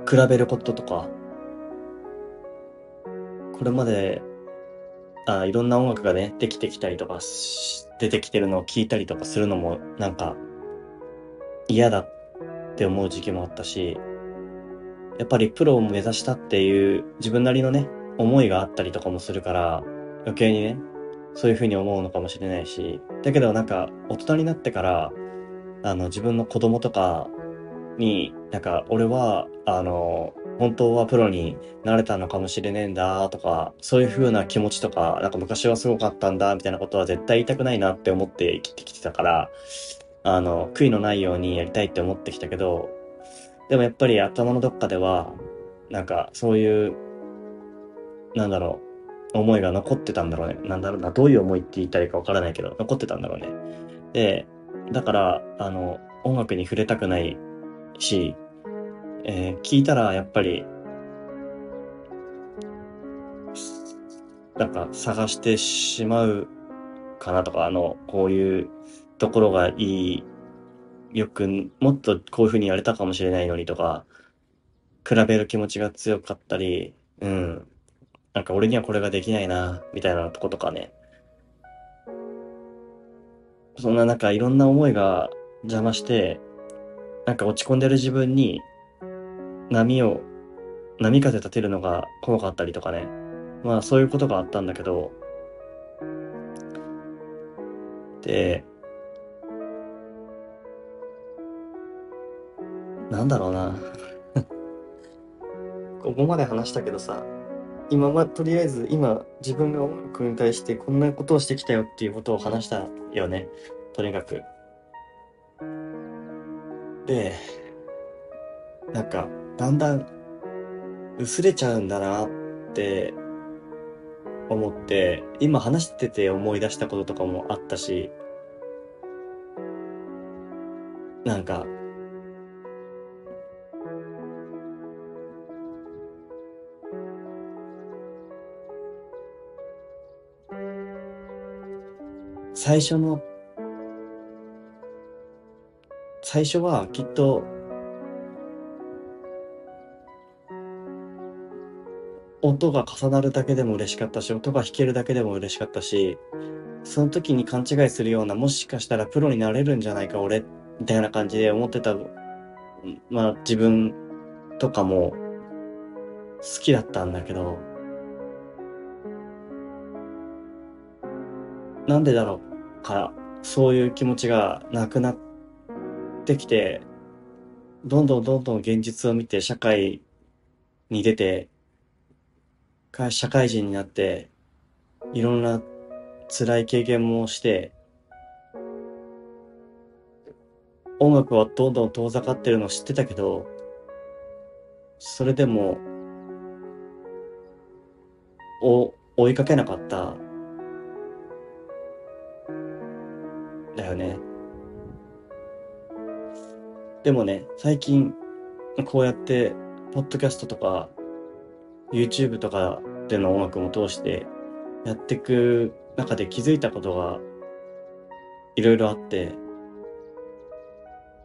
比べることとか、これまで、あいろんな音楽がね、できてきたりとか、出てきてるのを聞いたりとかするのも、なんか、嫌だって思う時期もあったし、やっぱりプロを目指したっていう自分なりのね、思いがあったりとかもするから、余計にね、そういうふうに思うのかもしれないし、だけどなんか、大人になってから、あの、自分の子供とかに、なんか、俺は、あの、本当はプロになれたのかもしれねえんだとか、そういう風な気持ちとか、なんか昔はすごかったんだみたいなことは絶対言いたくないなって思って生きてきてたから、あの、悔いのないようにやりたいって思ってきたけど、でもやっぱり頭のどっかでは、なんかそういう、なんだろう、思いが残ってたんだろうね。なんだろうな、どういう思いって言ったいいかわからないけど、残ってたんだろうね。で、だから、あの、音楽に触れたくないし、えー、聞いたらやっぱり、なんか探してしまうかなとか、あの、こういうところがいい、よく、もっとこういうふうにやれたかもしれないのにとか、比べる気持ちが強かったり、うん。なんか俺にはこれができないな、みたいなとことかね。そんななんかいろんな思いが邪魔して、なんか落ち込んでる自分に波を、波風立てるのが怖かったりとかね。まあそういうことがあったんだけど、で、なんだろうな。ここまで話したけどさ、今ま、とりあえず今自分が音楽に対してこんなことをしてきたよっていうことを話したよね。とにかく。で、なんか、だんだん薄れちゃうんだなって思って、今話してて思い出したこととかもあったし、なんか、最初の最初はきっと音が重なるだけでも嬉しかったし、音が弾けるだけでも嬉しかったし、その時に勘違いするような、もしかしたらプロになれるんじゃないか、俺、みたいな感じで思ってた、まあ自分とかも好きだったんだけど、なんでだろうから、そういう気持ちがなくなってきて、どんどんどんどん現実を見て社会に出て、社会人になって、いろんな辛い経験もして、音楽はどんどん遠ざかってるの知ってたけど、それでも、お、追いかけなかった。だよね。でもね、最近、こうやって、ポッドキャストとか、YouTube とかでの音楽も通してやっていく中で気づいたことがいろいろあって、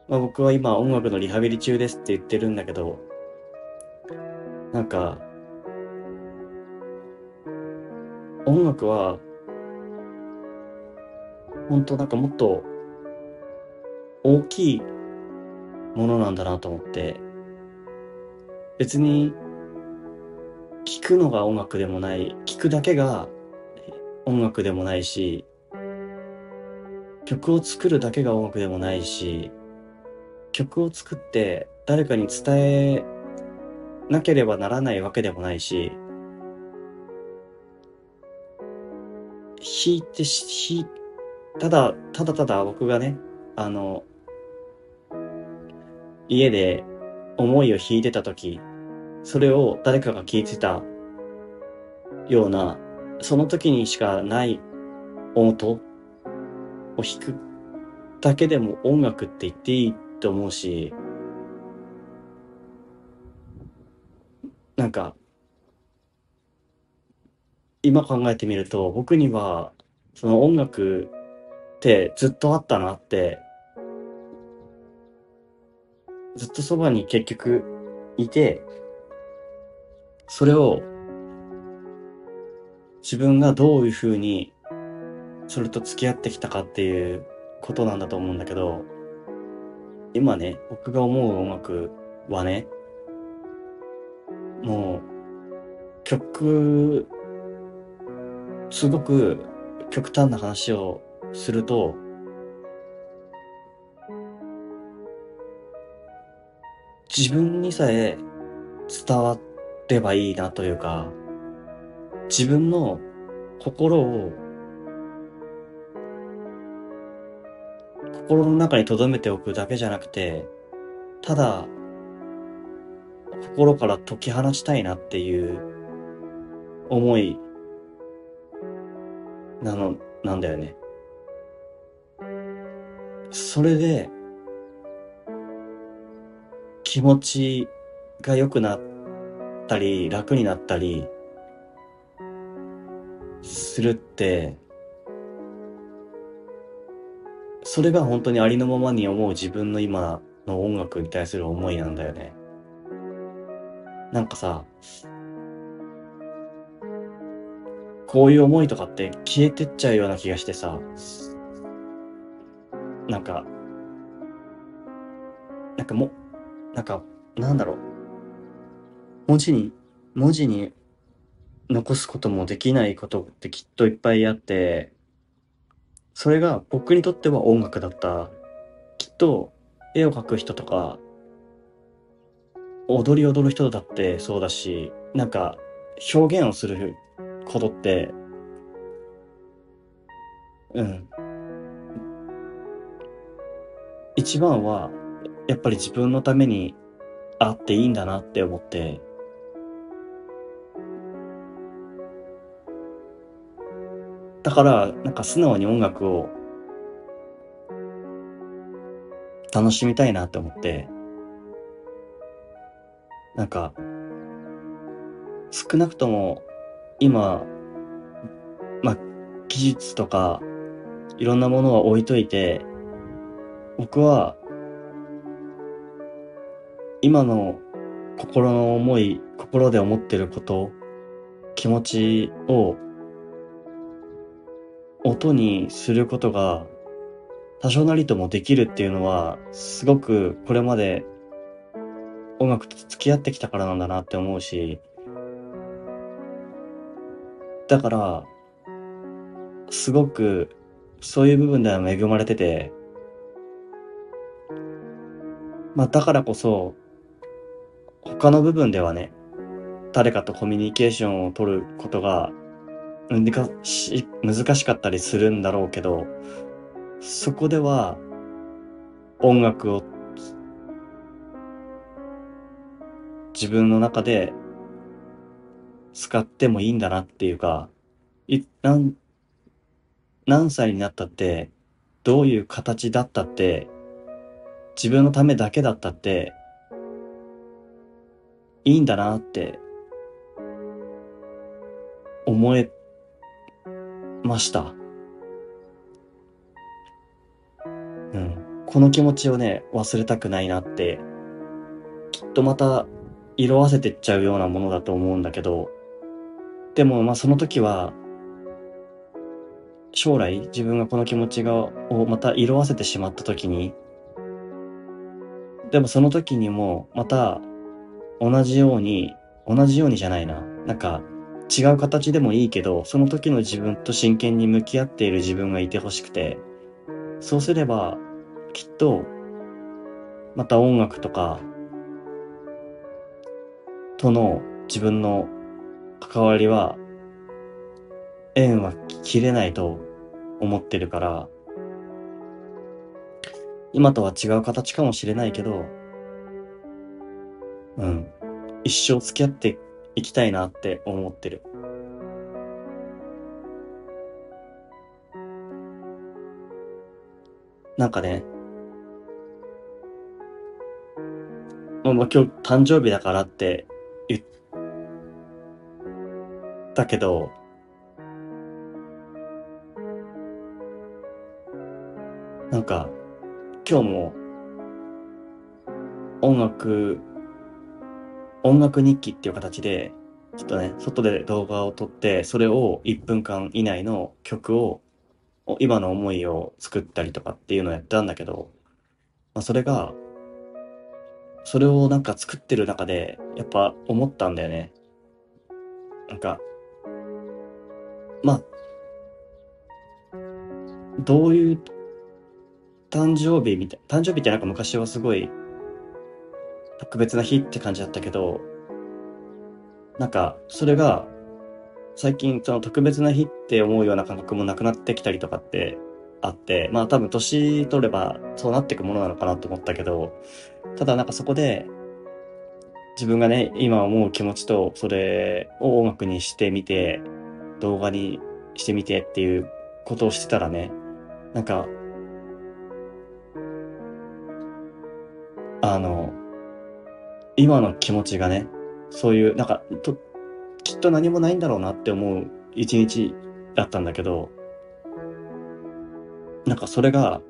まあ、僕は今音楽のリハビリ中ですって言ってるんだけど、なんか、音楽は、本当なんかもっと大きいものなんだなと思って、別に、聞くのが音楽でもない、聞くだけが音楽でもないし、曲を作るだけが音楽でもないし、曲を作って誰かに伝えなければならないわけでもないし、弾いてし、弾ただ、ただただ僕がね、あの、家で思いを弾いてた時、それを誰かが聞いてたような、その時にしかない音を弾くだけでも音楽って言っていいと思うし、なんか、今考えてみると僕にはその音楽ってずっとあったなってずっとそばに結局いて、それを自分がどういうふうにそれと付き合ってきたかっていうことなんだと思うんだけど、今ね、僕が思う音楽はね、もう曲、すごく極端な話をすると、自分にさえ伝わればいいなというか、自分の心を心の中に留めておくだけじゃなくて、ただ心から解き放ちたいなっていう思いなの、なんだよね。それで気持ちが良くなったり、楽になったり、するって、それが本当にありのままに思う自分の今の音楽に対する思いなんだよね。なんかさ、こういう思いとかって消えてっちゃうような気がしてさ、なんか、なんかも、なんか、なんだろう。文字に、文字に残すこともできないことってきっといっぱいあって、それが僕にとっては音楽だった。きっと絵を描く人とか、踊り踊る人だってそうだし、なんか表現をすることって、うん。一番はやっぱり自分のためにあっていいんだなって思って、だから、なんか素直に音楽を楽しみたいなって思って、なんか、少なくとも今、まあ、技術とかいろんなものは置いといて、僕は今の心の思い、心で思ってること気持ちを音にすることが多少なりともできるっていうのは、すごくこれまで音楽と付き合ってきたからなんだなって思うし、だから、すごくそういう部分では恵まれてて、まあだからこそ、他の部分ではね、誰かとコミュニケーションを取ることが難し難しかったりするんだろうけど、そこでは音楽を自分の中で使ってもいいんだなっていうか、い何何歳になったって、どういう形だったって、自分のためだけだったって、いいんだなって思えました。うん。この気持ちをね、忘れたくないなって、きっとまた色あせてっちゃうようなものだと思うんだけど、でもまあその時は、将来自分がこの気持ちが、をまた色あせてしまった時に、でもその時にもまた同じように、同じようにじゃないな。なんか違う形でもいいけど、その時の自分と真剣に向き合っている自分がいてほしくて、そうすれば、きっと、また音楽とか、との自分の関わりは、縁は切れないと思ってるから、今とは違う形かもしれないけど、うん。一生付き合っていきたいなって思ってる。なんかね、まあ、今日誕生日だからって言ったけど、なんか、今日も音楽音楽日記っていう形で、ちょっとね、外で動画を撮って、それを1分間以内の曲を、今の思いを作ったりとかっていうのをやったんだけど、まあ、それが、それをなんか作ってる中で、やっぱ思ったんだよね。なんか、まあ、どういう誕生日みたい、誕生日ってなんか昔はすごい特別な日って感じだったけど、なんか、それが、最近、その特別な日って思うような感覚もなくなってきたりとかってあって、まあ多分年取ればそうなっていくものなのかなと思ったけど、ただなんかそこで、自分がね、今思う気持ちと、それを音楽にしてみて、動画にしてみてっていうことをしてたらね、なんか、あの、今の気持ちがね、そういう、なんか、と、きっと何もないんだろうなって思う一日だったんだけど、なんかそれが、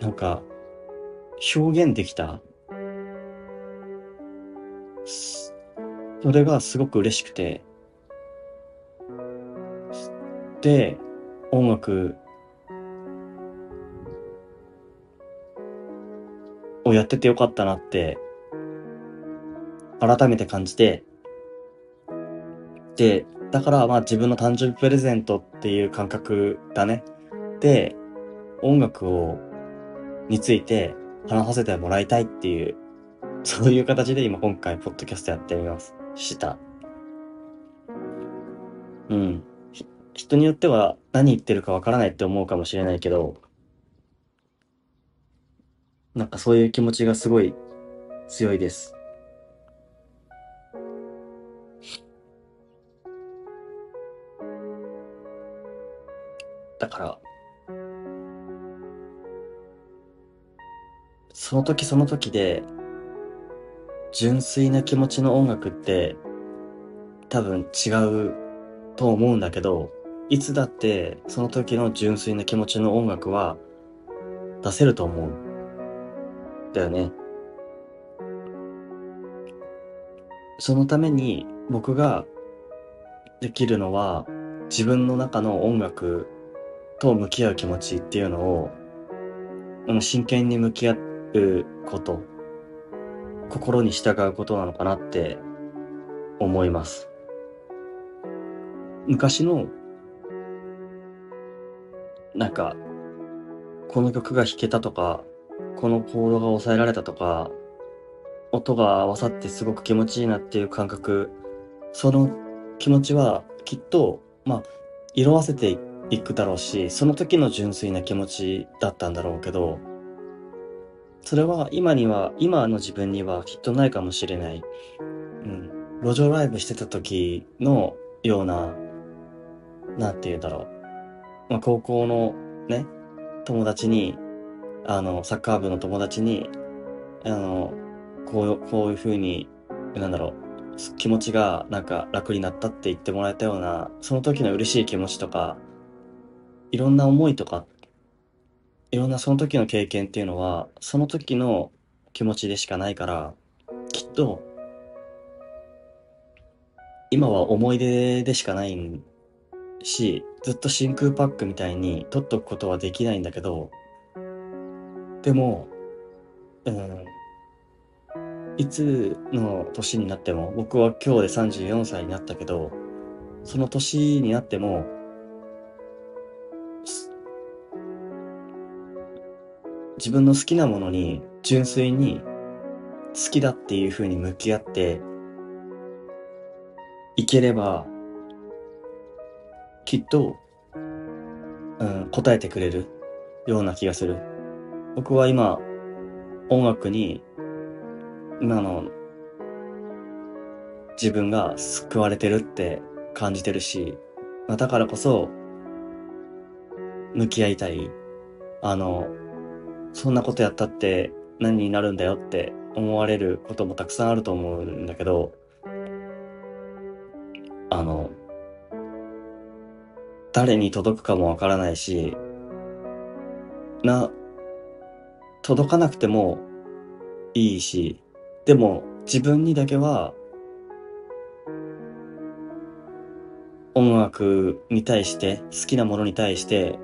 なんか、表現できた。それがすごく嬉しくて、で、音楽をやっててよかったなって改めて感じて、で、だからまあ自分の誕生日プレゼントっていう感覚だね。で、音楽を、について話させてもらいたいっていう、そういう形で今今回ポッドキャストやってみます。した。うん。人によっては何言ってるかわからないって思うかもしれないけど、なんかそういう気持ちがすごい強いです。だから、その時その時で、純粋な気持ちの音楽って多分違うと思うんだけど、いつだってその時の純粋な気持ちの音楽は出せると思う。だよね。そのために僕ができるのは、自分の中の音楽と向き合う気持ちっていうのを、真剣に向き合うこと、心に従うことなのかなって思います。昔の、なんか、この曲が弾けたとか、このコードが抑えられたとか、音が合わさってすごく気持ちいいなっていう感覚、その気持ちはきっと、まあ、色あせてい行くだろうし、その時の純粋な気持ちだったんだろうけど、それは今には、今の自分にはきっとないかもしれない。うん。路上ライブしてた時のような、なんて言うんだろう。まあ、高校のね、友達に、あの、サッカー部の友達に、あの、こう、こういう風に、なんだろう、気持ちがなんか楽になったって言ってもらえたような、その時の嬉しい気持ちとか、いろんな思いとか、いろんなその時の経験っていうのは、その時の気持ちでしかないから、きっと、今は思い出でしかないし、ずっと真空パックみたいに取っとくことはできないんだけど、でも、うん、いつの年になっても、僕は今日で34歳になったけど、その年になっても、自分の好きなものに純粋に好きだっていう風に向き合っていければ、きっと、うん、答えてくれるような気がする。僕は今、音楽に今の自分が救われてるって感じてるし、まあ、だからこそ、向き合いたい。あの、そんなことやったって何になるんだよって思われることもたくさんあると思うんだけど、あの、誰に届くかもわからないし、な、届かなくてもいいし、でも自分にだけは音楽に対して好きなものに対して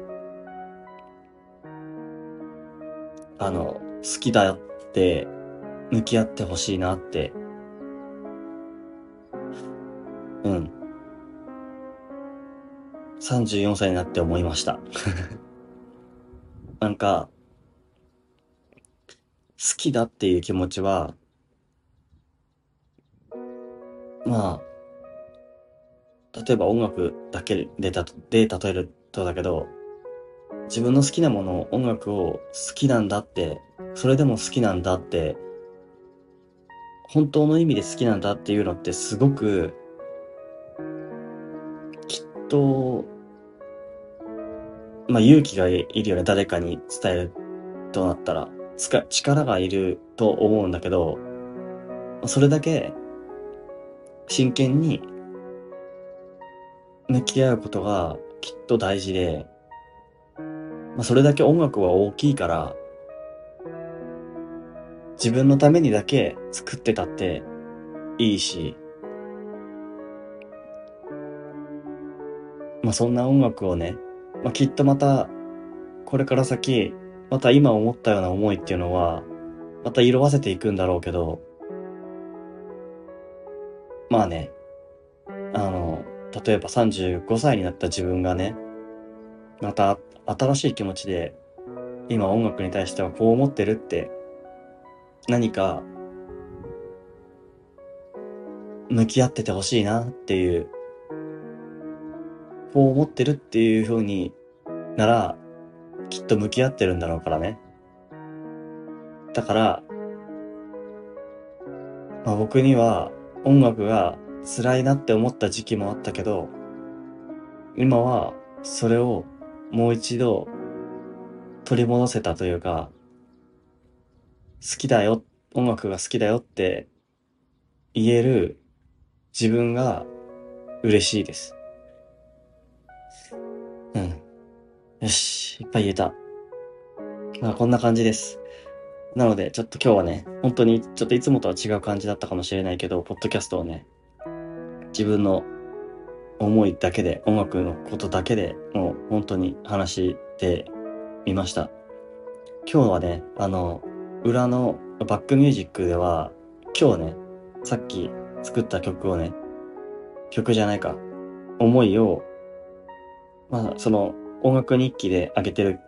あの好きだって向き合ってほしいなって。うん。34歳になって思いました。なんか好きだっていう気持ちはまあ、例えば音楽だけでで例えるとだけど、自分の好きなもの、音楽を好きなんだって、それでも好きなんだって、本当の意味で好きなんだっていうのってすごく、きっと、まあ勇気がいるよね、誰かに伝えるとなったら。力がいると思うんだけど、それだけ真剣に向き合うことがきっと大事で、まあ、それだけ音楽は大きいから、自分のためにだけ作ってたっていいし、まあそんな音楽をね、まあきっとまた、これから先、また今思ったような思いっていうのは、また色あせていくんだろうけど、まあね、あの、例えば35歳になった自分がね、また新しい気持ちで、今音楽に対してはこう思ってるって、何か、向き合っててほしいなっていう、こう思ってるっていう風になら、きっと向き合ってるんだろうからね。だから、まあ僕には音楽が辛いなって思った時期もあったけど、今はそれをもう一度取り戻せたというか、好きだよ、音楽が好きだよって言える自分が嬉しいです。うん。よし、いっぱい言えた。まあこんな感じです。なので、ちょっと今日はね、本当にちょっといつもとは違う感じだったかもしれないけど、ポッドキャストをね、自分の思いだけで、音楽のことだけでもう本当に話してみました。今日はね、あの、裏のバックミュージックでは、今日ね、さっき作った曲をね、曲じゃないか、思いを、まあ、その音楽日記で上げてる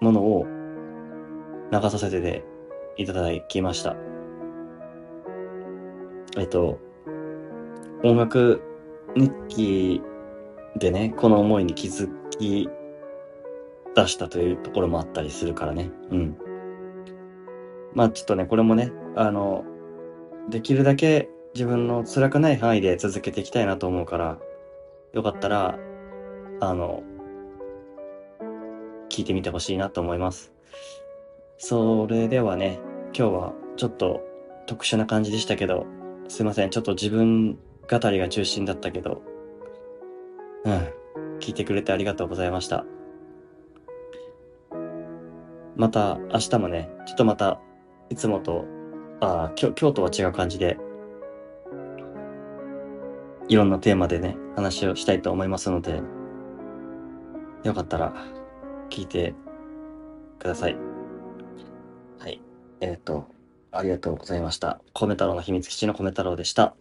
ものを流させていただきました。えっと、音楽日記でね、この思いに気づき出したというところもあったりするからね。うん。まあちょっとね、これもね、あの、できるだけ自分の辛くない範囲で続けていきたいなと思うから、よかったら、あの、聞いてみてほしいなと思います。それではね、今日はちょっと特殊な感じでしたけど、すいません。ちょっと自分語りが中心だったけど、うん。聞いてくれてありがとうございました。また明日もね、ちょっとまたいつもと、あ今日、今日とは違う感じで、いろんなテーマでね、話をしたいと思いますので、よかったら聞いてください。はい。えっ、ー、と、ありがとうございました。米太郎の秘密基地の米太郎でした。